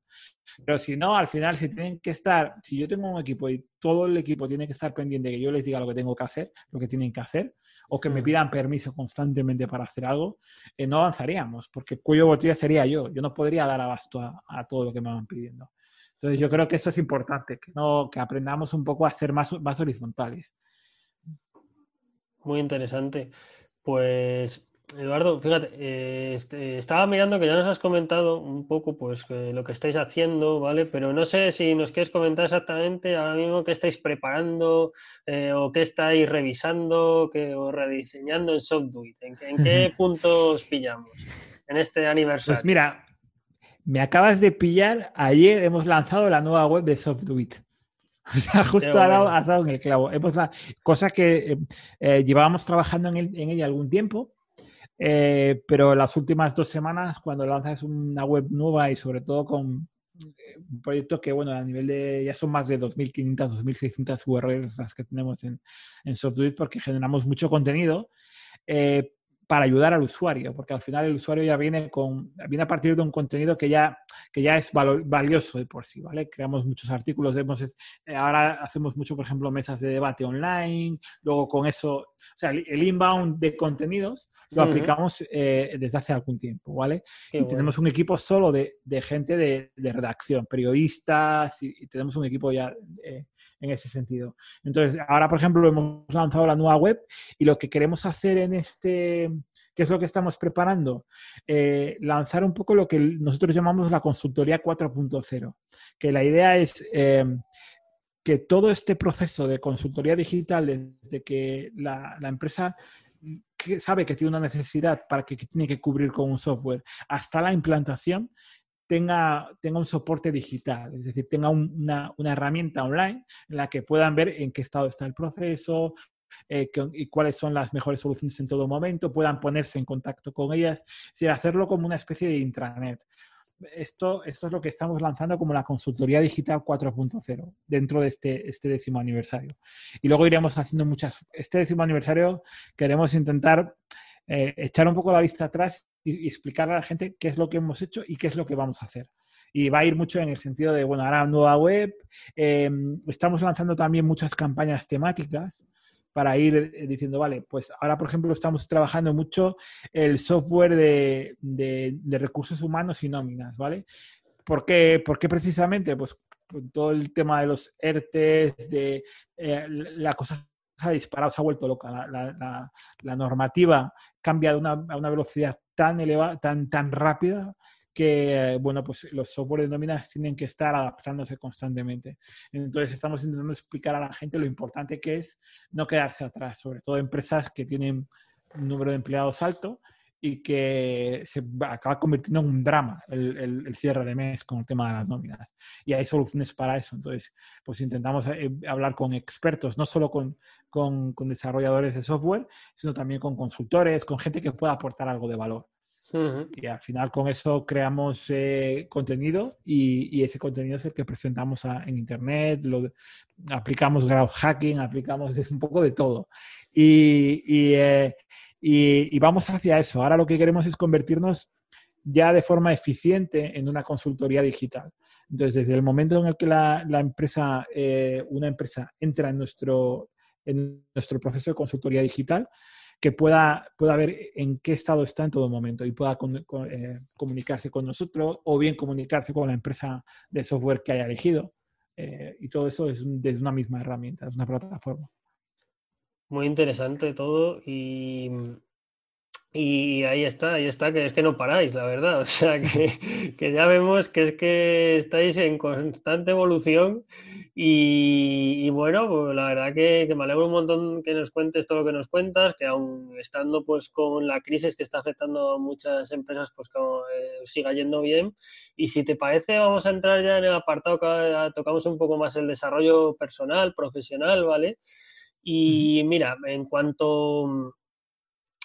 Pero si no, al final, si tienen que estar, si yo tengo un equipo y todo el equipo tiene que estar pendiente de que yo les diga lo que tengo que hacer, lo que tienen que hacer, o que me pidan permiso constantemente para hacer algo, eh, no avanzaríamos, porque cuyo botella sería yo. Yo no podría dar abasto a, todo lo que me van pidiendo. Entonces yo creo que eso es importante, que, no, que aprendamos un poco a ser más, más horizontales. Muy interesante. Pues Eduardo, fíjate, eh, este, estaba mirando que ya nos has comentado un poco pues lo que estáis haciendo, ¿vale? Pero no sé si nos quieres comentar exactamente ahora mismo qué estáis preparando eh, o qué estáis revisando qué, o rediseñando en SoftDuit. ¿En, ¿En, qué puntos pillamos en este aniversario? Pues mira, me acabas de pillar. Ayer hemos lanzado la nueva web de SoftDuit. <laughs> O sea, justo ha dado, en el clavo. Hemos la, cosa que eh, llevábamos trabajando en, en ella algún tiempo eh, pero las últimas dos semanas, cuando lanzas una web nueva y sobre todo con eh, un proyecto que, bueno, a nivel de, ya son más de 2.500, 2.600 URLs las que tenemos en, en porque generamos mucho contenido. Eh, para ayudar al usuario, porque al final el usuario ya viene, con, viene a partir de un contenido que ya, que ya es valioso de por sí, ¿vale? Creamos muchos artículos, hemos, eh, ahora hacemos mucho, por ejemplo, mesas de debate online, luego con eso, o sea, el, inbound de contenidos lo aplicamos eh, desde hace algún tiempo, ¿vale? y tenemos un equipo solo de, de gente de, de, redacción, periodistas, y, tenemos un equipo ya eh, en ese sentido. Entonces, ahora, por ejemplo, hemos lanzado la nueva web y lo que queremos hacer en este, ¿qué es lo que estamos preparando? Eh, lanzar un poco lo que nosotros llamamos la consultoría 4.0, que la idea es em, que todo este proceso de consultoría digital, desde que la, empresa sabe que tiene una necesidad para que tiene que cubrir con un software, hasta la implantación, tenga, tenga un soporte digital, es decir, tenga una, una, herramienta online en la que puedan ver en qué estado está el proceso eh, y cuáles son las mejores soluciones en todo momento, puedan ponerse en contacto con ellas, es hacerlo como una especie de intranet. Esto, esto es lo que estamos lanzando como la consultoría digital 4.0 dentro de este, este décimo aniversario. Y luego iremos haciendo muchas. Este décimo aniversario queremos intentar eh, echar un poco la vista atrás y, explicar a la gente qué es lo que hemos hecho y qué es lo que vamos a hacer. Y va a ir mucho en el sentido de, bueno, ahora nueva web, em, estamos lanzando también muchas campañas temáticas para ir eh, diciendo, vale, pues ahora, por ejemplo, estamos trabajando mucho el software de, de, recursos humanos y nóminas, ¿vale? ¿Por qué, ¿Por qué precisamente? Pues todo el tema de los ERTES, de eh, la cosa se ha disparado, se ha vuelto loca. La, la, normativa cambia una, a una velocidad tan elevada, tan, tan rápida, que, bueno, pues los software de nóminas tienen que estar adaptándose constantemente. Entonces, estamos intentando explicar a la gente lo importante que es no quedarse atrás, sobre todo empresas que tienen un número de empleados alto y que se acaba convirtiendo en un drama el, el, cierre de mes con el tema de las nóminas. Y hay soluciones para eso. Entonces, pues intentamos eh, hablar con expertos, no solo con, con, con desarrolladores de software, sino también con consultores, con gente que pueda aportar algo de valor. Y al final con eso creamos eh, contenido y, ese contenido es el que presentamos en Internet, lo, aplicamos growth hacking, aplicamos <laughs> un poco de todo. Eh, y, y, vamos hacia eso. Ahora lo que queremos es convertirnos ya de forma eficiente en una consultoría digital. Entonces, desde el momento en el que la empresa, eh, una empresa entra en nuestro, en nuestro proceso de consultoría digital, que pueda, pueda ver en qué estado está en todo momento y pueda eh, comunicarse con nosotros o bien comunicarse con la empresa de software que haya elegido. Eh, y todo eso es desde una misma herramienta, es una plataforma. Muy interesante todo y, y ahí está, ahí está, que es que no paráis, la verdad. <laughs> O sea, que, que ya vemos que es que estáis en constante evolución y, bueno, pues la verdad que, me alegro un montón que nos cuentes todo lo que nos cuentas, que aún estando pues con la crisis que está afectando a muchas empresas, pues que eh, siga yendo bien. Y si te parece, vamos a entrar ya en el apartado que tocamos un poco más el desarrollo personal, profesional, ¿vale? Y mira, en cuanto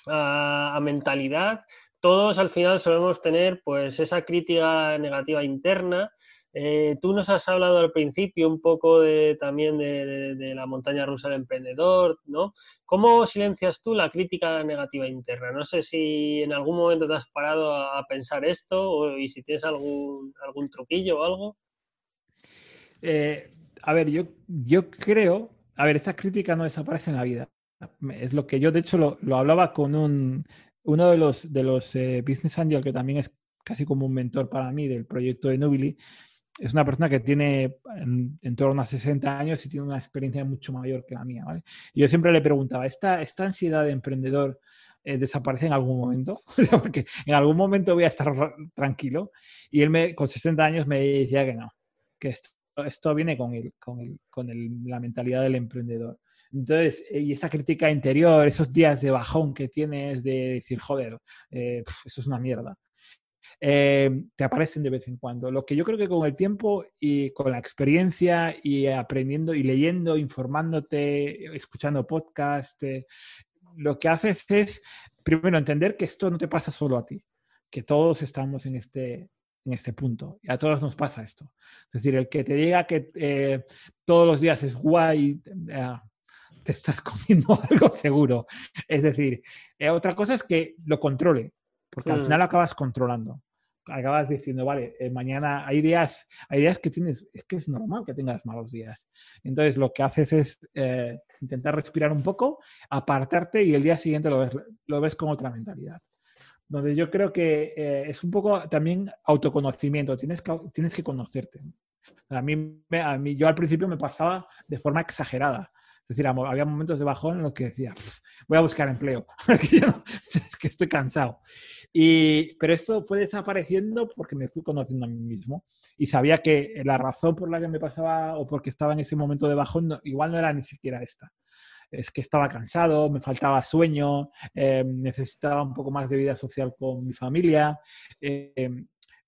a, mentalidad, todos al final solemos tener pues esa crítica negativa interna eh, tú nos has hablado al principio un poco de, también de, la montaña rusa del emprendedor, ¿no? ¿Cómo silencias tú la crítica negativa interna? No sé si en algún momento te has parado a, pensar esto o, y si tienes algún, algún truquillo o algo. Eh, a ver, yo, yo creo, a ver, estas críticas no desaparecen en la vida. Es lo que yo, de hecho, lo, hablaba con un, uno de los, de los eh, Business Angel, que también es casi como un mentor para mí del proyecto de Nubili, es una persona que tiene en, torno a 60 años y tiene una experiencia mucho mayor que la mía. Y yo siempre le preguntaba, ¿esta, esta ansiedad de emprendedor eh, desaparece en algún momento? <laughs> Porque en algún momento voy a estar tranquilo. Y él me, con 60 años me decía que no, que esto, esto viene con, el, con, el, con el, la mentalidad del emprendedor. Entonces, eh, y esa crítica interior, esos días de bajón que tienes de decir, joder, eh, eso es una mierda. Eh, te aparecen de vez en cuando. Lo que yo creo que con el tiempo y con la experiencia y aprendiendo y leyendo, informándote, escuchando podcast, eh, lo que haces es, primero, entender que esto no te pasa solo a ti, que todos estamos en este, en este punto. Y a todos nos pasa esto. Es decir, el que te diga que todos los días es guay, te estás <laughs> comiendo algo seguro. Es decir, otra cosa es que lo controle, porque al mm. final acabas controlando acabas diciendo, vale, eh, mañana hay días, hay días que tienes, es que es normal que tengas malos días. Entonces lo que haces es eh, intentar respirar un poco, apartarte y el día siguiente lo ves, lo ves con otra mentalidad. Donde yo creo que eh, es un poco también autoconocimiento, tienes que, tienes que conocerte. A mí, a mí, yo al principio me pasaba de forma exagerada. Es decir, había momentos de bajón en los que decía, voy a buscar empleo, <laughs> es que estoy cansado. Y, pero esto fue desapareciendo porque me fui conociendo a mí mismo y sabía que la razón por la que me pasaba o porque estaba en ese momento de bajón igual no era ni siquiera esta. Es que estaba cansado, me faltaba sueño, eh, necesitaba un poco más de vida social con mi familia. Eh,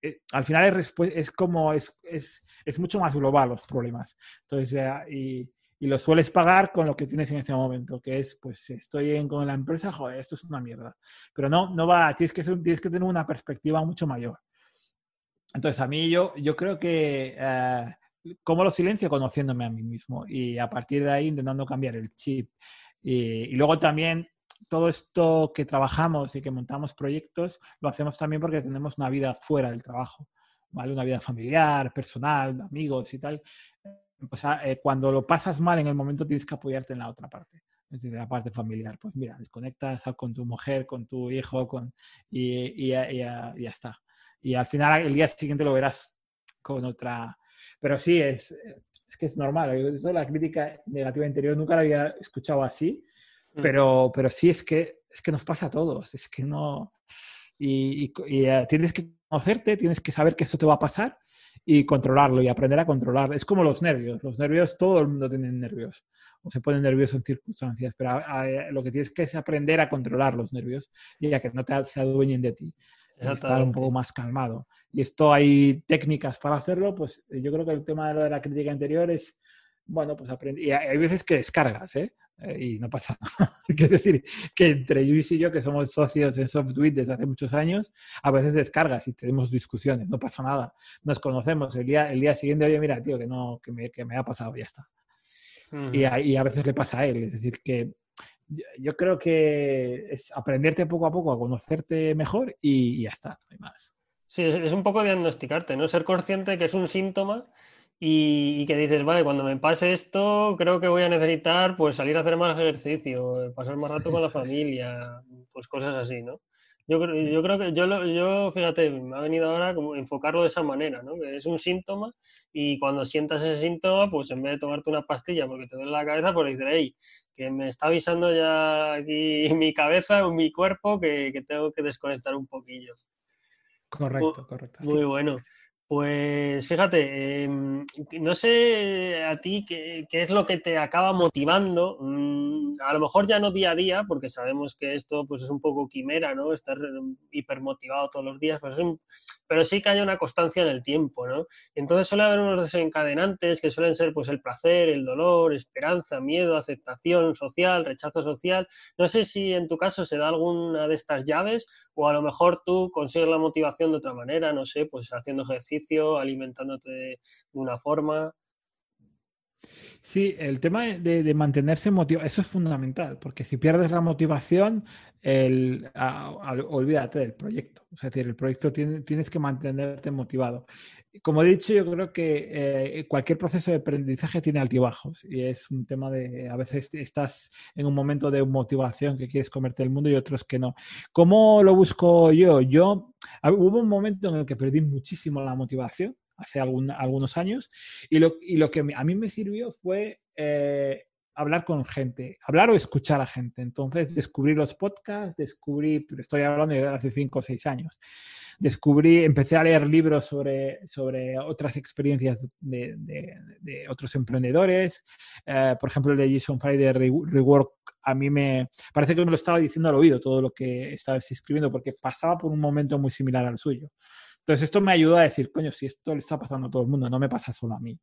eh, al final es, es como, es, es, es, mucho más global los problemas. Entonces, y, y lo sueles pagar con lo que tienes en ese momento, que es, pues, estoy con la empresa, joder, esto es una mierda. Pero no, no va, tienes que, tienes que tener una perspectiva mucho mayor. Entonces, a mí yo, yo creo que, eh, ¿cómo lo silencio? Conociéndome a mí mismo y a partir de ahí intentando cambiar el chip. Y, luego también todo esto que trabajamos y que montamos proyectos, lo hacemos también porque tenemos una vida fuera del trabajo, ¿vale? Una vida familiar, personal, amigos y tal. Eh, cuando lo pasas mal en el momento tienes que apoyarte en la otra parte, es decir, la parte familiar. Pues mira, desconectas con tu mujer, con tu hijo con, y, y, ya está. Y al final el día siguiente lo verás con otra... Pero sí, es, es que es normal. la crítica negativa interior nunca la había escuchado así, mm. pero, pero sí es que, es que nos pasa a todos. Es que no... Y, eh, tienes que conocerte, tienes que saber que eso te va a pasar y controlarlo y aprender a controlar. Es como los nervios. Los nervios, todo el mundo tiene nervios o se pone nervioso en circunstancias, pero lo que tienes que es aprender a controlar los nervios y a que no te, se adueñen de ti. Estar un poco más calmado. Y esto hay técnicas para hacerlo, pues yo creo que el tema de, lo de la crítica interior es, bueno, pues aprender. Y hay veces que descargas, ¿eh? ¿Eh? y no pasa <laughs> nada. es decir, que entre Luis y yo, que somos socios en SoftWit desde hace muchos años, a veces descargas y tenemos discusiones, no pasa nada. Nos conocemos el día, el día siguiente, oye, mira, tío, que no, que me, que me ha pasado, ya está. y, a, y, a, veces le pasa a él, es decir, que yo creo que es aprenderte poco a poco a conocerte mejor y, ya está, no hay más. Sí, es, es, un poco diagnosticarte, ¿no? Ser consciente que es un síntoma y, que dices, vale, cuando me pase esto, creo que voy a necesitar pues salir a hacer más ejercicio, pasar más rato con la <laughs> familia, pues cosas así, ¿no? Yo, yo creo que yo, yo, fíjate, me ha venido ahora como enfocarlo de esa manera, ¿no? Que es un síntoma y cuando sientas ese síntoma, pues en vez de tomarte una pastilla porque te duele la cabeza, pues dices, hey, que me está avisando ya aquí <laughs> mi cabeza o mi cuerpo que, que, tengo que desconectar un poquillo. Correcto, correcto. Muy bueno. Pues fíjate, em, no sé a ti qué, es lo que te acaba motivando, mm, a lo mejor ya no día a día, porque sabemos que esto pues, es un poco quimera, ¿no? Estar hipermotivado todos los días, pues pero sí que haya una constancia en el tiempo, ¿no? Entonces suele haber unos desencadenantes que suelen ser pues el placer, el dolor, esperanza, miedo, aceptación social, rechazo social. No sé si en tu caso se da alguna de estas llaves o a lo mejor tú consigues la motivación de otra manera, no sé, pues haciendo ejercicio, alimentándote de una forma. Sí, el tema de, mantenerse motivado, eso es fundamental, porque si pierdes la motivación, el, olvídate del proyecto. es decir, el proyecto tiene, tienes que mantenerte motivado. Como he dicho, yo creo que eh, cualquier proceso de aprendizaje tiene altibajos y es un tema de, a veces estás en un momento de motivación que quieres comerte el mundo y otros que no. ¿Cómo lo busco yo? Yo, hubo un momento en el que perdí muchísimo la motivación hace algunos años. Y lo, y lo, que a mí me sirvió fue eh, hablar con gente, hablar o escuchar a gente. Entonces, descubrí los podcasts, descubrí, estoy hablando de hace cinco o seis años, descubrí, empecé a leer libros sobre, sobre otras experiencias de, de, otros emprendedores. Eh, por ejemplo, el de Jason Fry de Rework, a mí me parece que me lo estaba diciendo al oído todo lo que estaba escribiendo, porque pasaba por un momento muy similar al suyo. Entonces, esto me ayudó a decir, coño, si esto le está pasando a todo el mundo, no me pasa solo a mí.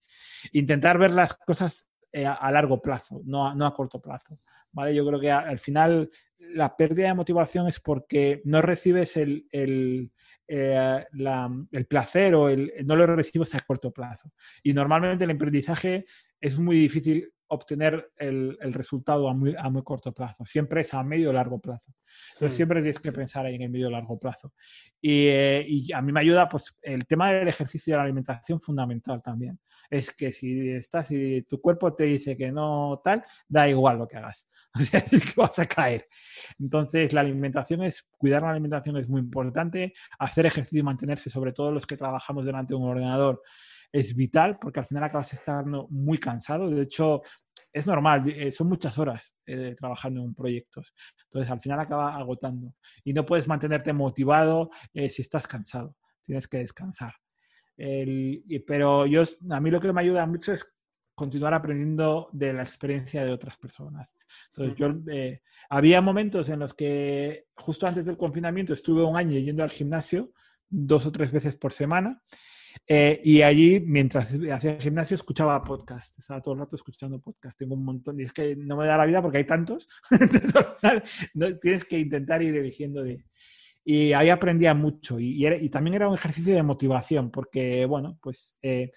Intentar ver las cosas eh, a, largo plazo, no a, no a corto plazo. ¿vale? Yo creo que al final la pérdida de motivación es porque no recibes el, el, eh, el placer o el, no lo recibes a corto plazo. Y normalmente el aprendizaje es muy difícil obtener el, el resultado a muy, a muy, corto plazo. Siempre es a medio o largo plazo. Entonces, hmm. siempre tienes que pensar ahí en el medio o largo plazo. Y, eh, y, a mí me ayuda, pues, el tema del ejercicio y de la alimentación fundamental también. Es que si estás, si tu cuerpo te dice que no tal, da igual lo que hagas. <laughs> O sea, es que vas a caer. Entonces, la alimentación es, cuidar la alimentación es muy importante. Hacer ejercicio y mantenerse, sobre todo los que trabajamos delante de un ordenador, es vital porque al final acabas estando muy cansado. De hecho, es normal, eh, son muchas horas eh, trabajando en proyectos. Entonces, al final acaba agotando y no puedes mantenerte motivado eh, si estás cansado. Tienes que descansar. pero yo, a mí lo que me ayuda mucho es continuar aprendiendo de la experiencia de otras personas. Entonces, yo, había momentos en los que justo antes del confinamiento estuve un año yendo al gimnasio dos o tres veces por semana eh, y allí, mientras hacía gimnasio, escuchaba podcast. Estaba todo el rato escuchando podcast. Tengo un montón. Y es que no me da la vida porque hay tantos. <laughs> tienes que intentar ir eligiendo de... Y ahí aprendía mucho. Y, y, también era un ejercicio de motivación, porque, bueno, pues eh,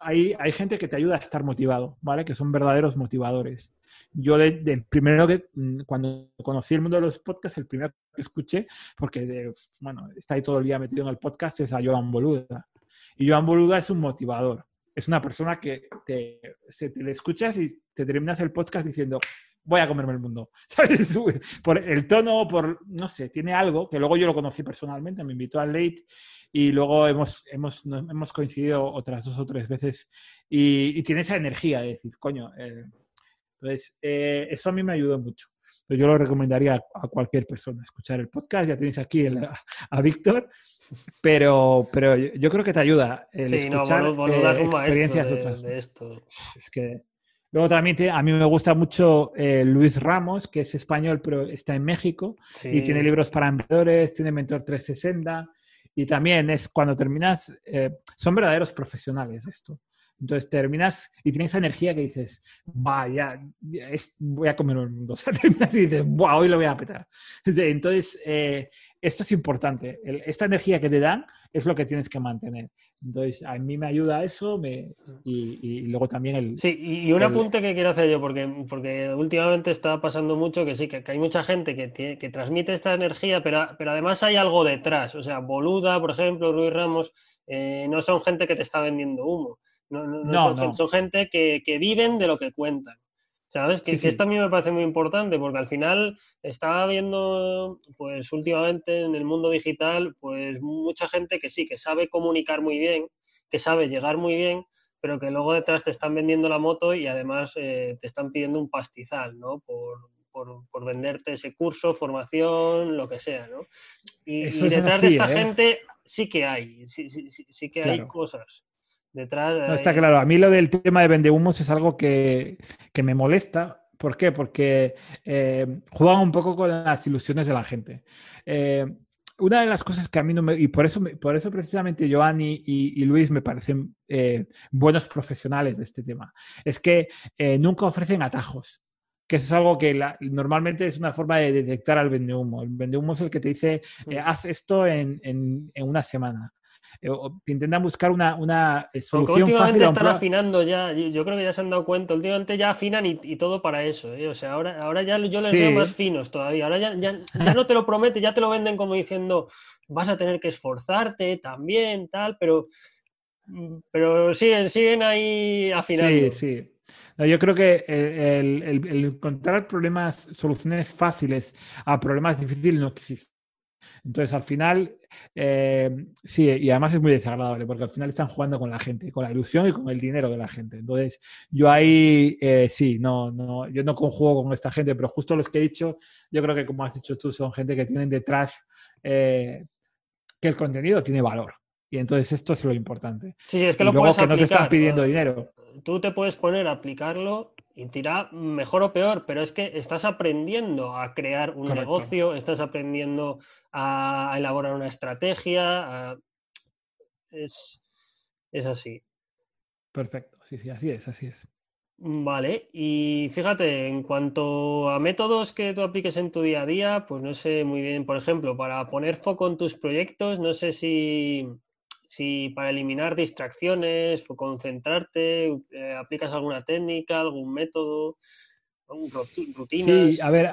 hay, hay gente que te ayuda a estar motivado, ¿vale? Que son verdaderos motivadores. yo de, primero que mm, cuando conocí el mundo de los podcasts, el primero que escuché, porque bueno, está ahí todo el día metido en el podcast, es a Joan Boluda. Y Joan Boluda es un motivador. Es una persona que te, se, te le escuchas y te terminas el podcast diciendo, voy a comerme el mundo. <laughs> Por el tono, por, no sé, tiene algo que luego yo lo conocí personalmente, me invitó al late y luego hemos, hemos, hemos coincidido otras dos o tres veces y, tiene esa energía de decir, coño, eh, entonces eh, eso a mí me ayudó mucho. yo lo recomendaría a cualquier persona escuchar el podcast. Ya tenéis aquí a, Víctor, pero, pero yo creo que te ayuda el escuchar eh, experiencias otras. De esto. Es que Luego también a mí me gusta mucho eh, Luis Ramos, que es español, pero está en México y tiene libros para emprendedores, tiene Mentor 360 y también es cuando terminas, eh, son verdaderos profesionales esto. Entonces terminas y tienes esa energía que dices, vaya, voy a comer el mundo. <laughs> O sea, terminas y dices, wow, hoy lo voy a petar. Entonces, eh, esto es importante. esta energía que te dan es lo que tienes que mantener. Entonces, a mí me ayuda eso y, luego también el... Sí, y un apunte que quiero hacer yo, porque, porque últimamente está pasando mucho que sí, que, hay mucha gente que, que transmite esta energía, pero, pero además hay algo detrás. O sea, Boluda, por ejemplo, Luis Ramos, eh, no son gente que te está vendiendo humo. No, no, son, gente que, que viven de lo que cuentan. ¿Sabes? Que, esto a mí me parece muy importante porque al final estaba viendo, pues últimamente en el mundo digital, pues mucha gente que sí, que sabe comunicar muy bien, que sabe llegar muy bien, pero que luego detrás te están vendiendo la moto y además eh, te están pidiendo un pastizal, ¿no? Por, por, venderte ese curso, formación, lo que sea, ¿no? Y, detrás de esta ¿eh? gente sí que hay, sí, sí, sí, que hay cosas detrás. No, está claro. A mí lo del tema de vendehumos es algo que, me molesta. ¿Por qué? Porque eh, juegan un poco con las ilusiones de la gente. Eh, una de las cosas que a mí no me... Y por eso, por eso precisamente Joanny y, Luis me parecen eh, buenos profesionales de este tema. Es que nunca ofrecen atajos que es algo que normalmente es una forma de detectar al vendehumo. El vendehumo es el que te dice, haz esto en, en, una semana. Eh, intentan buscar una, una eh, solución últimamente están afinando ya, yo creo que ya se han dado cuenta, últimamente ya afinan y, todo para eso, ¿eh? o sea, ahora, ahora ya yo les veo más finos todavía, ahora ya, ya, no te lo promete, ya te lo venden como diciendo, vas a tener que esforzarte también, tal, pero, pero siguen, siguen ahí afinando. Sí, sí. yo creo que el, el, encontrar problemas, soluciones fáciles a problemas difíciles no existe. Entonces, al final, eh, sí, y además es muy desagradable porque al final están jugando con la gente, con la ilusión y con el dinero de la gente. Entonces, yo ahí eh, sí, no, no, yo no conjugo con esta gente, pero justo los que he dicho, yo creo que como has dicho tú, son gente que tienen detrás eh, que el contenido tiene valor. Y entonces esto es lo importante. Sí, es que lo luego que no te están pidiendo dinero. Tú te puedes poner a aplicarlo y tira mejor o peor, pero es que estás aprendiendo a crear un negocio, estás aprendiendo a, elaborar una estrategia. Es, es así. Perfecto, sí, sí, así es, así es. Vale, y fíjate, en cuanto a métodos que tú apliques en tu día a día, pues no sé muy bien, por ejemplo, para poner foco en tus proyectos, no sé si, si para eliminar distracciones o concentrarte, eh, aplicas alguna técnica, algún método, rutinas. Sí, a ver,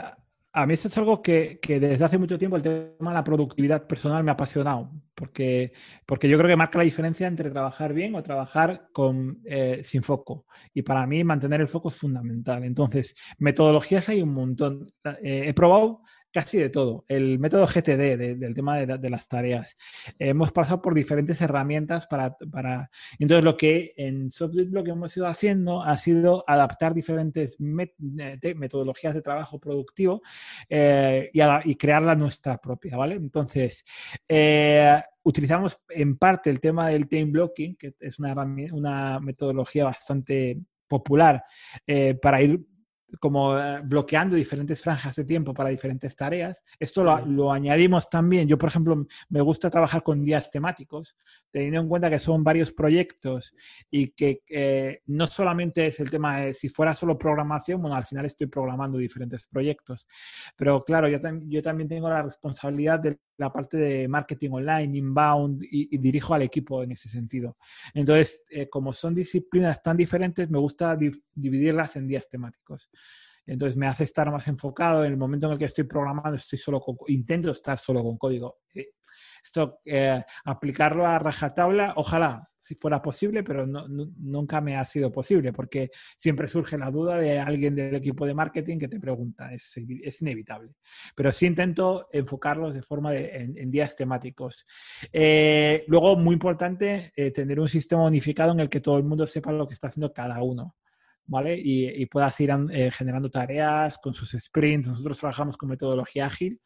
a mí esto es algo que, desde hace mucho tiempo el tema de la productividad personal me ha apasionado, porque, porque yo creo que marca la diferencia entre trabajar bien o trabajar con, eh, sin foco. Y para mí mantener el foco es fundamental. Entonces, metodologías hay un montón. Eh, he probado casi de todo. El método GTD del tema de, las tareas. hemos pasado por diferentes herramientas para, para... Entonces, lo que en Software lo que hemos ido haciendo ha sido adaptar diferentes metodologías de trabajo productivo eh, y, y, crearla nuestra propia, ¿vale? Entonces, eh, utilizamos en parte el tema del time blocking, que es una, una metodología bastante popular eh, para ir como eh, bloqueando diferentes franjas de tiempo para diferentes tareas. Esto lo, añadimos también. Yo, por ejemplo, me gusta trabajar con días temáticos, teniendo en cuenta que son varios proyectos y que eh, no solamente es el tema de si fuera solo programación, bueno, al final estoy programando diferentes proyectos. Pero claro, yo, yo también tengo la responsabilidad de la parte de marketing online, inbound, y, dirijo al equipo en ese sentido. Entonces, eh, como son disciplinas tan diferentes, me gusta dividirlas en días temáticos. Entonces me hace estar más enfocado. En el momento en el que estoy programando, estoy solo con, intento estar solo con código. Eh, esto, eh, aplicarlo a rajatabla, ojalá si fuera posible, pero nunca me ha sido posible, porque siempre surge la duda de alguien del equipo de marketing que te pregunta, es, inevitable. Pero sí intento enfocarlos de forma de, en, días temáticos. Eh, luego, muy importante, eh, tener un sistema unificado en el que todo el mundo sepa lo que está haciendo cada uno. ¿Vale? Y, y puedas ir eh, generando tareas con sus sprints. Nosotros trabajamos con metodología ágil,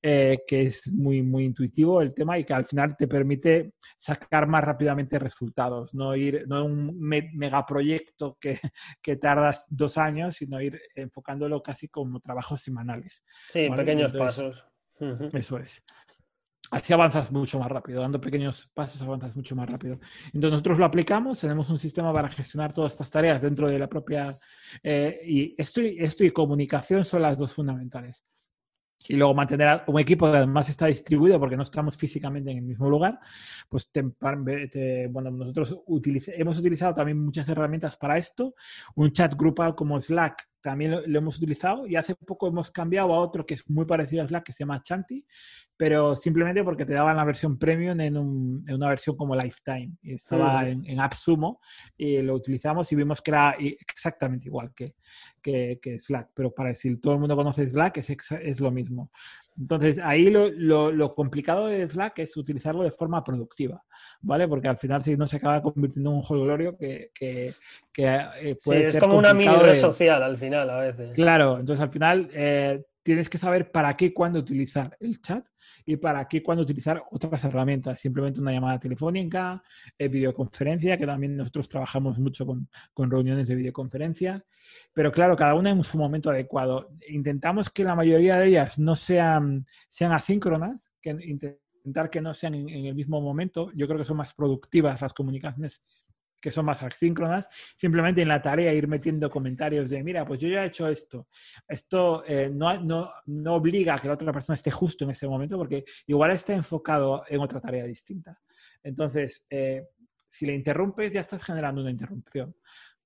eh, que es muy, muy intuitivo el tema y que al final te permite sacar más rápidamente resultados, no ir, no un megaproyecto que, <laughs> que tardas dos años, sino ir enfocándolo casi como trabajos semanales. Sí, pequeños pasos. Eso es. Así avanzas mucho más rápido, dando pequeños pasos avanzas mucho más rápido. Entonces nosotros lo aplicamos, tenemos un sistema para gestionar todas estas tareas dentro de la propia... Eh, y esto, esto y comunicación son las dos fundamentales y luego mantener un equipo que además está distribuido porque no estamos físicamente en el mismo lugar, pues bueno, nosotros hemos utilizado también muchas herramientas para esto, un chat grupal como Slack también lo, hemos utilizado y hace poco hemos cambiado a otro que es muy parecido a Slack que se llama Chanty, pero simplemente porque te daban la versión premium en, una versión como Lifetime estaba en, en AppSumo y lo utilizamos y vimos que era exactamente igual que, que, Slack, pero para decir todo el mundo conoce Slack es, es lo mismo. Entonces, ahí lo, lo, complicado de Slack es utilizarlo de forma productiva, ¿vale? Porque al final si no se acaba convirtiendo en un juego que, que, que eh, puede sí, es como una mini red social al final a veces. Claro, entonces al final eh, tienes que saber para qué cuándo utilizar el chat y para qué cuándo utilizar otras herramientas, simplemente una llamada telefónica, eh, videoconferencia, que también nosotros trabajamos mucho con, reuniones de videoconferencia, pero claro, cada una en su momento adecuado. Intentamos que la mayoría de ellas no sean, sean asíncronas, que intentar que no sean en el mismo momento. Yo creo que son más productivas las comunicaciones que son más asíncronas, simplemente en la tarea ir metiendo comentarios de, mira, pues yo ya he hecho esto. Esto eh, no, no, no, obliga a que la otra persona esté justo en ese momento porque igual está enfocado en otra tarea distinta. Entonces, eh, si le interrumpes, ya estás generando una interrupción.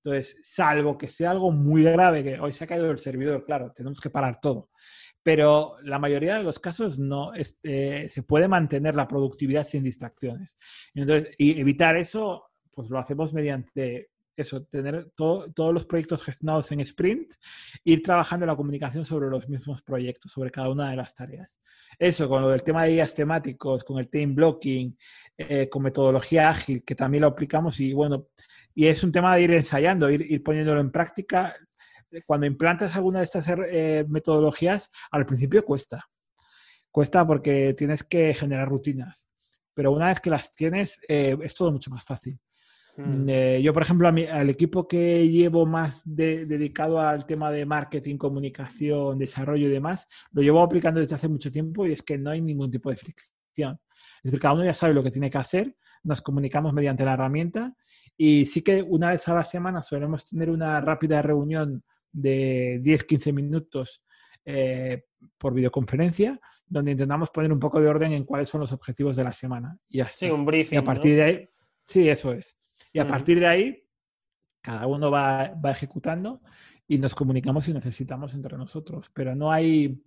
Entonces, salvo que sea algo muy grave, que hoy se ha caído el servidor, claro, tenemos que parar todo. Pero la mayoría de los casos no este, se puede mantener la productividad sin distracciones. Entonces, y evitar eso pues lo hacemos mediante eso, tener todos los proyectos gestionados en sprint, ir trabajando la comunicación sobre los mismos proyectos, sobre cada una de las tareas. Eso, con lo del tema de guías temáticos, con el team blocking, eh, con metodología ágil, que también lo aplicamos y bueno, y es un tema de ir ensayando, ir, poniéndolo en práctica. Cuando implantas alguna de estas eh, metodologías, al principio cuesta. Cuesta porque tienes que generar rutinas, pero una vez que las tienes, eh, es todo mucho más fácil. Mm. Eh, yo, por ejemplo, al equipo que llevo más dedicado al tema de marketing, comunicación, desarrollo y demás, lo llevo aplicando desde hace mucho tiempo y es que no hay ningún tipo de fricción. Es decir, cada uno ya sabe lo que tiene que hacer, nos comunicamos mediante la herramienta y sí que una vez a la semana solemos tener una rápida reunión de 10-15 minutos eh, por videoconferencia, donde intentamos poner un poco de orden en cuáles son los objetivos de la semana. Y así. Sí, un briefing. Y a partir de ahí, sí, eso es. Y a partir de ahí, cada uno va, ejecutando y nos comunicamos si necesitamos entre nosotros. Pero no hay,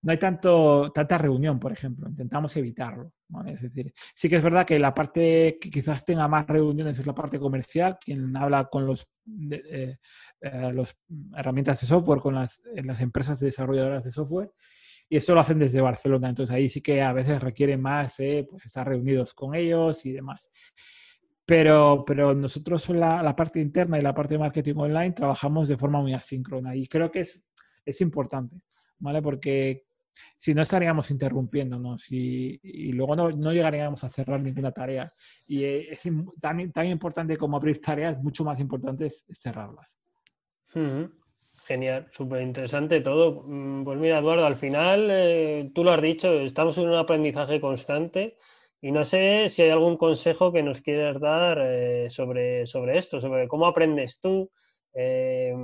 no hay tanto, tanta reunión, por ejemplo. Intentamos evitarlo. Es decir, sí que es verdad que la parte que quizás tenga más reuniones es la parte comercial, quien habla con los, eh, eh, los herramientas de software, con las, las empresas desarrolladoras de software. Y esto lo hacen desde Barcelona. Entonces ahí sí que a veces requiere más eh, pues estar reunidos con ellos y demás. Pero, pero nosotros la, la parte interna y la parte de marketing online trabajamos de forma muy asíncrona y creo que es, es importante, ¿vale? Porque si no estaríamos interrumpiéndonos y, luego no, no, llegaríamos a cerrar ninguna tarea. Y es tan, tan importante como abrir tareas, mucho más importante es, cerrarlas. Genial, súper interesante todo. Mm, pues mira, Eduardo, al final, eh, tú lo has dicho, estamos en un aprendizaje constante y no sé si hay algún consejo que nos quieras dar eh, sobre, sobre esto, sobre cómo aprendes tú. Eh,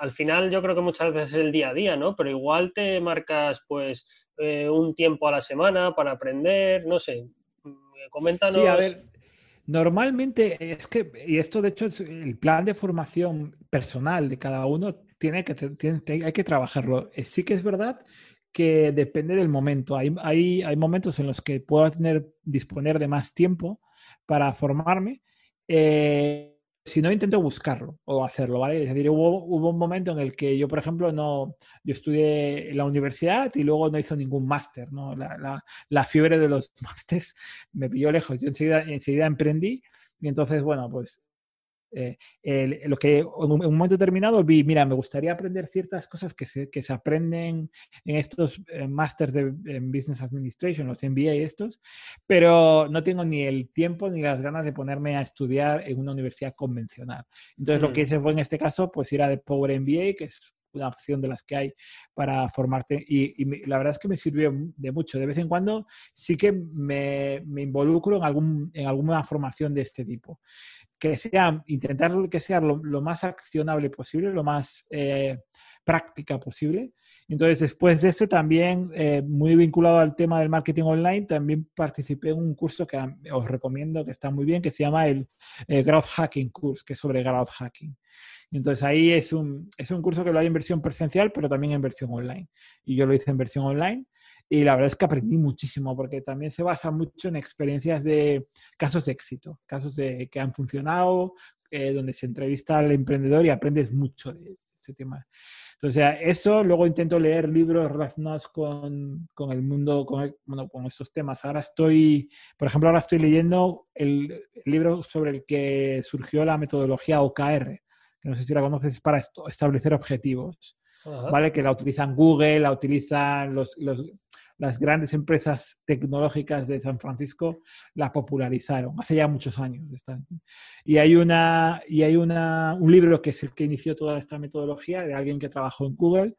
al final yo creo que muchas veces es el día a día, ¿no? Pero igual te marcas pues eh, un tiempo a la semana para aprender, no sé. Coméntanos. Sí, a ver, normalmente es que, y esto de hecho es el plan de formación personal de cada uno tiene que, hay que trabajarlo. Sí que es verdad que depende del momento. Hay, hay, hay momentos en los que puedo tener, disponer de más tiempo para formarme. Eh, si no, intento buscarlo o hacerlo, ¿vale? Es decir, hubo, hubo, un momento en el que yo, por ejemplo, no, yo estudié en la universidad y luego no hice ningún máster, ¿no? La, la, la, fiebre de los <laughs> másters me pilló lejos. Yo enseguida, enseguida emprendí y entonces, bueno, pues eh, lo que en un, momento determinado vi, mira, me gustaría aprender ciertas cosas que se, que se aprenden en estos eh, másters de Business Administration, los MBA estos, pero no tengo ni el tiempo ni las ganas de ponerme a estudiar en una universidad convencional. Entonces, lo que mm. hice fue en este caso, pues ir a Power MBA, que es una opción de las que hay para formarte y, la verdad es que me sirvió de mucho. De vez en cuando sí que me, me involucro en, algún, en alguna formación de este tipo que sea, intentar que sea lo, más accionable posible, lo más eh, práctica posible. Entonces, después de eso, también, eh, muy vinculado al tema del marketing online, también participé en un curso que os recomiendo, que está muy bien, que se llama el eh, Growth Hacking Course, que es sobre Growth Hacking. Entonces, ahí es un, es un curso que lo hay en versión presencial, pero también en versión online. Y yo lo hice en versión online. Y la verdad es que aprendí muchísimo porque también se basa mucho en experiencias de casos de éxito, casos de, que han funcionado, eh, donde se entrevista al emprendedor y aprendes mucho de ese tema. Entonces, eso, luego intento leer libros relacionados con, con el mundo, con, bueno, con estos temas. Ahora estoy, por ejemplo, ahora estoy leyendo el, el libro sobre el que surgió la metodología OKR, que no sé si la conoces, para establecer objetivos. ¿Vale? Que la utilizan Google, la utilizan los, los las grandes empresas tecnológicas de San Francisco la popularizaron hace ya muchos años. Y hay, una, y hay una, un libro que es el que inició toda esta metodología de alguien que trabajó en Google,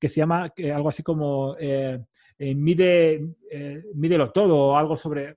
que se llama algo así como eh, eh, mide, eh, Mídelo todo o algo sobre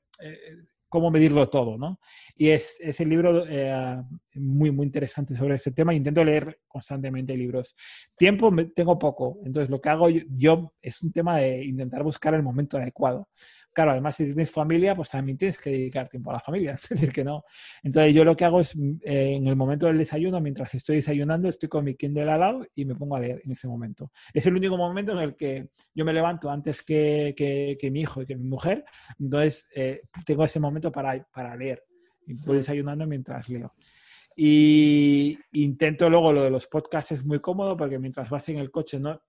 cómo medirlo todo, ¿no? Y es, es el libro eh, muy, muy interesante sobre este tema. Intento leer constantemente libros. Tiempo tengo poco, entonces lo que hago yo, es un tema de intentar buscar el momento adecuado. Claro, además si tienes familia, pues también tienes que dedicar tiempo a la familia, <laughs> es decir, que no. Entonces yo lo que hago es, eh, en el momento del desayuno, mientras estoy desayunando, estoy con mi Kindle al lado y me pongo a leer en ese momento. Es el único momento en el que yo me levanto antes que, que, mi hijo y que mi mujer, entonces eh, tengo ese momento para, para leer. Y voy desayunando mientras leo. Y intento luego lo de los podcasts es muy cómodo porque mientras vas en el coche, ¿no?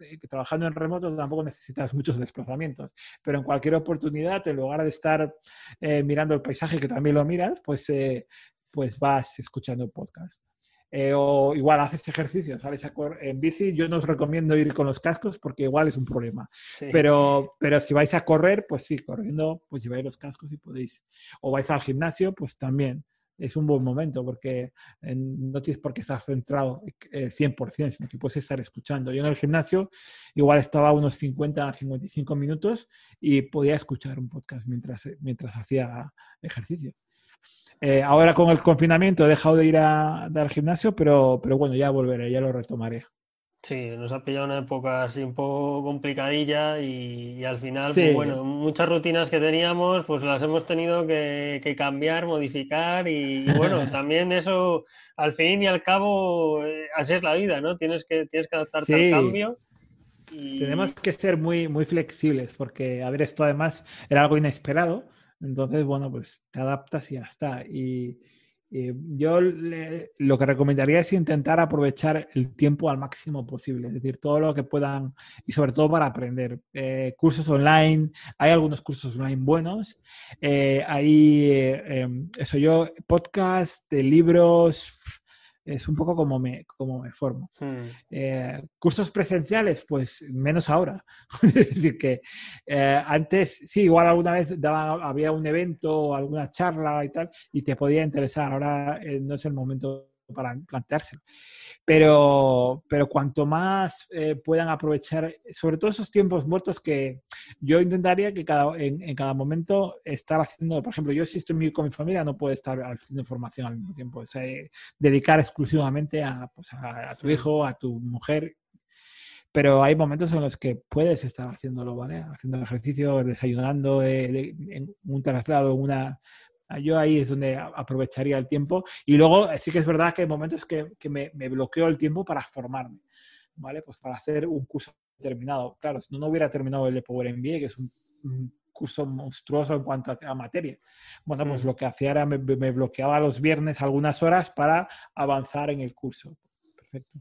Eh, trabajando en remoto tampoco necesitas muchos desplazamientos, pero en cualquier oportunidad, en lugar de estar eh, mirando el paisaje, que también lo miras, pues, eh, pues vas escuchando podcast. o igual haces ejercicio, sales a en bici, yo no os recomiendo ir con los cascos porque igual es un problema. Pero, pero si vais a correr, pues sí, corriendo, pues lleváis los cascos y podéis. O vais al gimnasio, pues también es un buen momento porque eh, no tienes por qué estar centrado 100%, eh, sino que puedes estar escuchando. Yo en el gimnasio igual estaba unos 50 a 55 minutos y podía escuchar un podcast mientras, eh, mientras hacía ejercicio. ahora con el confinamiento he dejado de ir al gimnasio, pero, pero bueno, ya volveré, ya lo retomaré. Sí, nos ha pillado una época así un poco complicadilla y, al final, pues bueno, muchas rutinas que teníamos, pues las hemos tenido que, cambiar, modificar y, bueno, <laughs> también eso, al fin y al cabo, eh, así es la vida, ¿no? Tienes que, tienes que adaptarte al cambio. Tenemos que ser muy, muy flexibles porque, a ver, esto además era algo inesperado, entonces, bueno, pues te adaptas y ya está. Y, eh, yo lo que recomendaría es intentar aprovechar el tiempo al máximo posible, es decir, todo lo que puedan y sobre todo para aprender. Eh, cursos online, hay algunos cursos online buenos, eh, hay, em, eso yo, podcast, libros, es un poco como me, como me formo. Hmm. Eh, cursos presenciales, pues menos ahora. <laughs> es decir, que eh, antes, sí, igual alguna vez daba, había un evento o alguna charla y tal, y te podía interesar. Ahora eh, no es el momento para planteárselo. Pero, pero cuanto más eh, puedan aprovechar, sobre todo esos tiempos muertos que yo intentaría que cada, en, cada momento estar haciendo, por ejemplo, yo si estoy con mi familia no puedo estar haciendo información al mismo tiempo, dedicar exclusivamente a, pues, a, tu hijo, a tu mujer pero hay momentos en los que puedes estar haciéndolo, ¿vale? Haciendo ejercicio, desayunando, eh, en un traslado, una, Yo ahí es donde aprovecharía el tiempo. Y luego sí que es verdad que hay momentos que, que me, me, bloqueo el tiempo para formarme, ¿vale? Pues para hacer un curso terminado. Claro, si no, no hubiera terminado el de Power MBA, que es un, curso monstruoso en cuanto a, materia. Bueno, pues mm. lo que hacía era me, me, bloqueaba los viernes algunas horas para avanzar en el curso. Perfecto.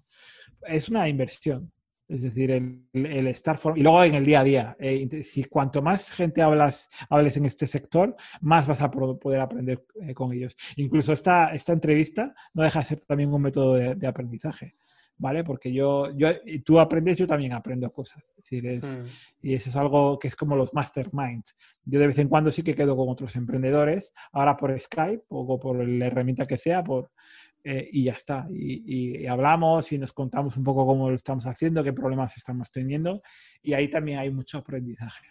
Es una inversión. Es decir, el, estar y luego en el día a día. Eh, si cuanto más gente hablas, hables en este sector, más vas a poder aprender eh, con ellos. Incluso esta, esta entrevista no deja de ser también un método de, aprendizaje. ¿Vale? Porque yo, yo, tú aprendes, yo también aprendo cosas. Es decir, hmm. Y eso es algo que es como los masterminds. Yo de vez en cuando sí que quedo con otros emprendedores, ahora por Skype o por la herramienta que sea, por, eh, y ya está. Y, hablamos y nos contamos un poco cómo lo estamos haciendo, qué problemas estamos teniendo y ahí también hay mucho aprendizaje.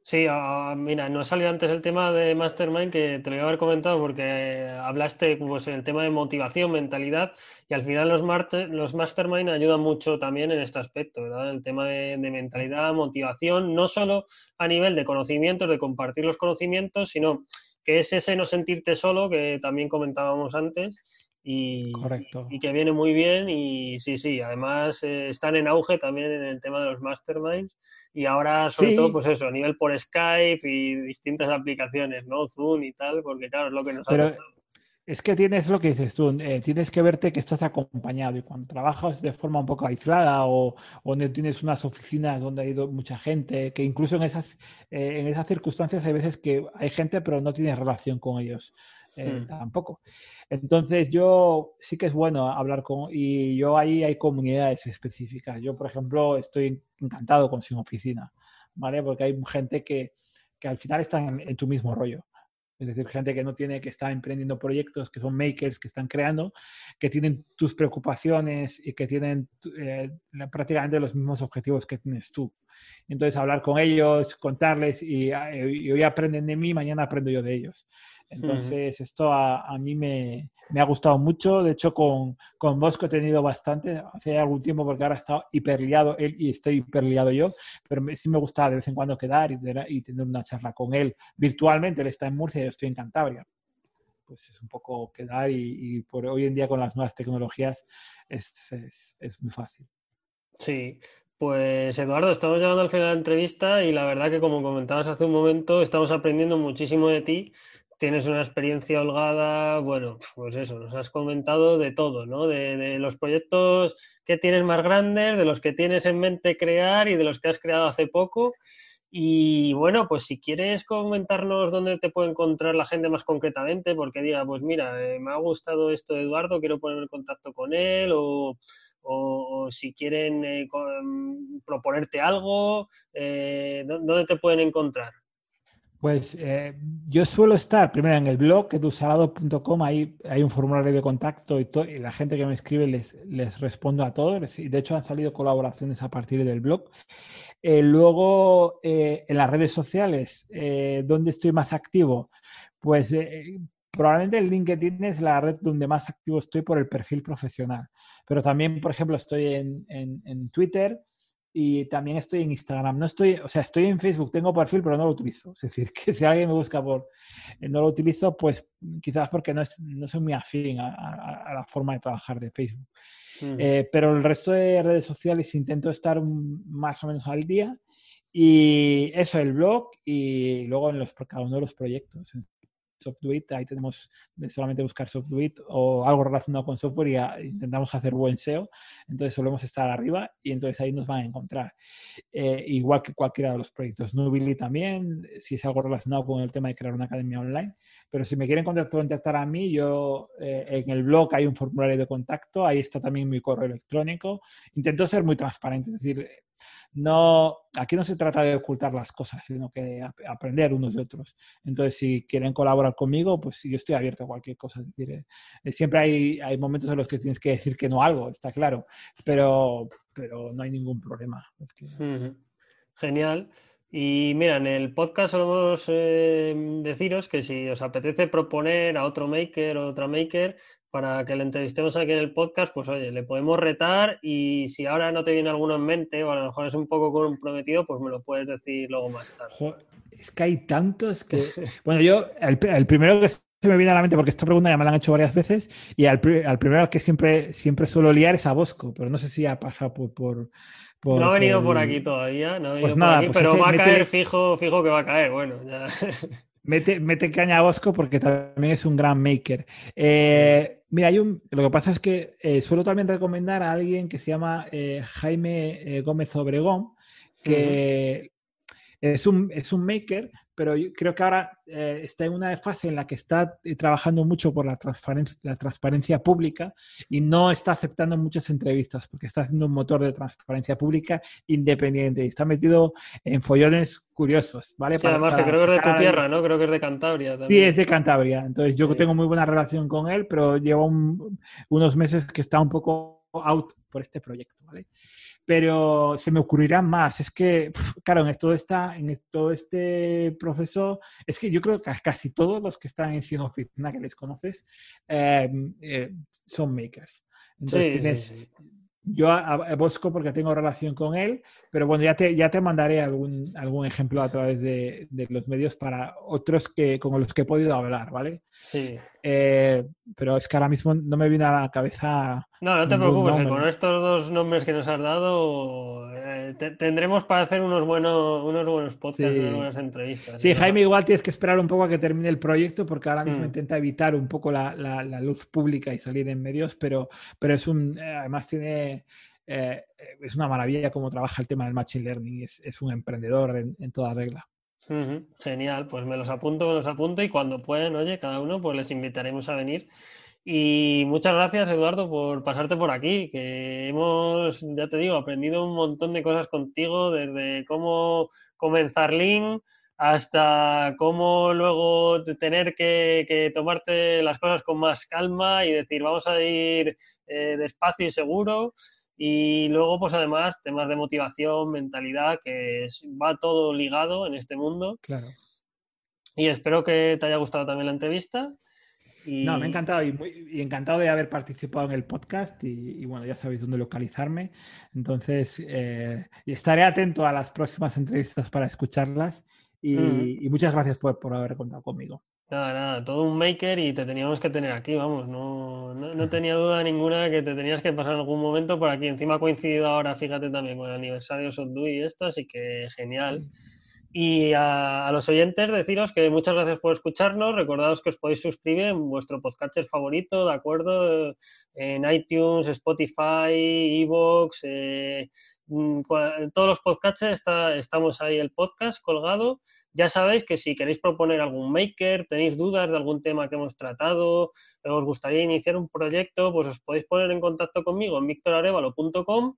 Sí, ah, mira, no ha salido antes el tema de Mastermind que te lo iba a haber comentado porque hablaste pues el tema de motivación, mentalidad y al final los, los Mastermind ayudan mucho también en este aspecto, ¿verdad? El tema de, de, mentalidad, motivación, no solo a nivel de conocimientos, de compartir los conocimientos, sino que es ese no sentirte solo que también comentábamos antes y, y, que viene muy bien y sí, sí, además eh, están en auge también en el tema de los masterminds y ahora sobre todo pues eso, a nivel por Skype y distintas aplicaciones, ¿no? Zoom y tal, porque claro, es lo que nos Pero... Es que tienes lo que dices tú, eh, tienes que verte que estás acompañado y cuando trabajas de forma un poco aislada o, donde tienes unas oficinas donde ha ido mucha gente, que incluso en esas, eh, en esas circunstancias hay veces que hay gente pero no tienes relación con ellos. Eh, hmm. tampoco. Entonces yo sí que es bueno hablar con, y yo ahí hay comunidades específicas. Yo, por ejemplo, estoy encantado con Sin Oficina, ¿vale? Porque hay gente que, que al final está en, tu mismo rollo. Es decir, gente que no tiene, que está emprendiendo proyectos, que son makers, que están creando, que tienen tus preocupaciones y que tienen eh, prácticamente los mismos objetivos que tienes tú. Entonces, hablar con ellos, contarles y, y hoy aprenden de mí, mañana aprendo yo de ellos. Entonces, esto a, mí me, ha gustado mucho. De hecho, con, con Bosco he tenido bastante hace algún tiempo porque ahora está hiperliado él y estoy hiperliado yo, pero sí me gusta de vez en cuando quedar y, tener una charla con él virtualmente. Él está en Murcia y yo estoy en Cantabria. Pues es un poco quedar y, por hoy en día con las nuevas tecnologías es, es muy fácil. Sí, pues Eduardo, estamos llegando al final de la entrevista y la verdad que como comentabas hace un momento, estamos aprendiendo muchísimo de ti tienes una experiencia holgada, bueno, pues eso, nos has comentado de todo, ¿no? De, los proyectos que tienes más grandes, de los que tienes en mente crear y de los que has creado hace poco. Y bueno, pues si quieres comentarnos dónde te puede encontrar la gente más concretamente, porque diga, pues mira, eh, me ha gustado esto de Eduardo, quiero ponerme en contacto con él, o, si quieren eh, proponerte algo, eh, ¿dónde te pueden encontrar? Pues eh, yo suelo estar primero en el blog edusalado.com, ahí hay un formulario de contacto y, y, la gente que me escribe les, les respondo a todos. De hecho han salido colaboraciones a partir del blog. Eh, luego eh, en las redes sociales, ¿dónde estoy más activo? Pues probablemente el LinkedIn es la red donde más activo estoy por el perfil profesional. Pero también, por ejemplo, estoy en, en Twitter y también estoy en Instagram. No estoy, o sea, estoy en Facebook, tengo perfil, pero no lo utilizo. <laughs> Es decir, que si alguien me busca por eh, no lo utilizo, pues quizás porque no, es, no soy muy afín a, la forma de trabajar de Facebook. Eh, pero el resto de redes sociales intento estar más o menos al día. Y eso, el blog y luego en los, cada uno de los proyectos. SoftWit, ahí tenemos solamente buscar SoftWit o algo relacionado con software y intentamos hacer buen SEO, entonces solemos estar arriba y entonces ahí nos van a encontrar. Eh, igual que cualquiera de los proyectos. Nubili también, si es algo relacionado con el tema de crear una academia online, pero si me quieren contactar a mí, yo eh, en el blog hay un formulario de contacto, ahí está también mi correo electrónico. Intento ser muy transparente, es decir, no, aquí no se trata de ocultar las cosas, sino que aprender unos de otros. Entonces, si quieren colaborar conmigo, pues yo estoy abierto a cualquier cosa. Eh, siempre hay, momentos en los que tienes que decir que no algo, está claro, pero, pero no hay ningún problema. Genial. Y mira, en el podcast solemos eh, deciros que si os apetece proponer a otro maker o otra maker para que le entrevistemos aquí en el podcast, pues oye, le podemos retar y si ahora no te viene alguno en mente o a lo mejor es un poco comprometido, pues me lo puedes decir luego más tarde. Es que hay tantos que. <laughs> Bueno, yo, el, primero que se me viene a la mente, porque esta pregunta ya me la han hecho varias veces, y al, primero que siempre, siempre suelo liar es a Bosco, pero no sé si ha pasado por. No ha venido por aquí todavía, no ha venido pues por aquí, pues pero va a caer fijo, fijo que va a caer, bueno, ya. <laughs> Mete, mete, caña a Bosco porque también es un gran maker. Eh, mira, hay un, lo que pasa es que eh, suelo también recomendar a alguien que se llama eh, Jaime Gómez Obregón, que es, un, es un maker, pero yo creo que ahora eh, está en una fase en la que está eh, trabajando mucho por la transparencia, la transparencia pública y no está aceptando muchas entrevistas porque está haciendo un motor de transparencia pública independiente y está metido en follones curiosos, ¿vale? Sí, además que creo que es de tu tierra, ¿no? Creo que es de Cantabria. Sí, es de Cantabria. Entonces yo tengo muy buena relación con él, pero lleva unos meses que está un poco out por este proyecto, ¿vale? Pero se me ocurrirán más. Es que, claro, en todo, esta, en todo este proceso, es que yo creo que casi todos los que están en Cien Oficina que les conoces em, eh, son makers. Entonces tienes, yo a, Bosco porque tengo relación con él, pero bueno, ya te, ya te mandaré algún, algún ejemplo a través de, los medios para otros que, con los que he podido hablar, ¿vale? Sí. Eh, pero es que ahora mismo no me viene a la cabeza. No, no te preocupes, con estos dos nombres que nos has dado eh, tendremos para hacer unos buenos, unos buenos podcasts, unas buenas entrevistas. Sí, Jaime, igual tienes que esperar un poco a que termine el proyecto porque ahora mismo hmm. intenta evitar un poco la, luz pública y salir en medios, pero, pero es un. Eh, además, tiene. es una maravilla cómo trabaja el tema del Machine Learning. Es, un emprendedor en toda regla. Genial, pues me los apunto, me los apunto y cuando pueden, oye, cada uno, pues les invitaremos a venir. Y muchas gracias, Eduardo, por pasarte por aquí, que hemos, ya te digo, aprendido un montón de cosas contigo, desde cómo comenzar Link hasta cómo luego tener que, tomarte las cosas con más calma y decir, vamos a ir eh, despacio y seguro. Y luego, pues además, temas de motivación, mentalidad, que va todo ligado en este mundo. Claro. Y espero que te haya gustado también la entrevista. No, me ha encantado y, encantado de haber participado en el podcast y, bueno, ya sabéis dónde localizarme. Entonces, eh, estaré atento a las próximas entrevistas para escucharlas y, muchas gracias por, por haber contado conmigo. Nada, nada, todo un maker y te teníamos que tener aquí, vamos, no, no, tenía <laughs> duda ninguna que te tenías que pasar en algún momento por aquí. Encima ha coincidido ahora, fíjate también, con el aniversario Sotdu y esto, así que genial. Y a, los oyentes deciros que muchas gracias por escucharnos. Recordaos que os podéis suscribir en vuestro podcast favorito, ¿de acuerdo? En iTunes, Spotify, Evox, eh, mm, todos los podcasts está, estamos ahí el podcast colgado ya sabéis que si queréis proponer algún maker, tenéis dudas de algún tema que hemos tratado, os gustaría iniciar un proyecto, pues os podéis poner en contacto conmigo en victorarevalo.com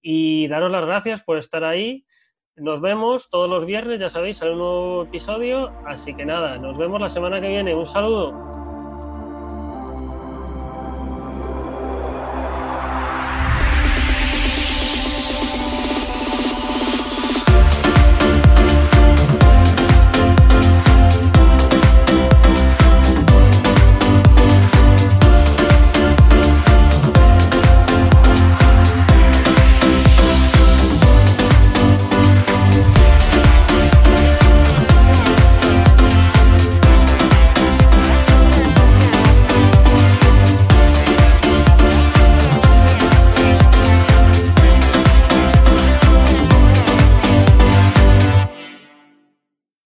y daros las gracias por estar ahí. Nos vemos todos los viernes, ya sabéis, hay un nuevo episodio, así que nada, nos vemos la semana que viene. Un saludo.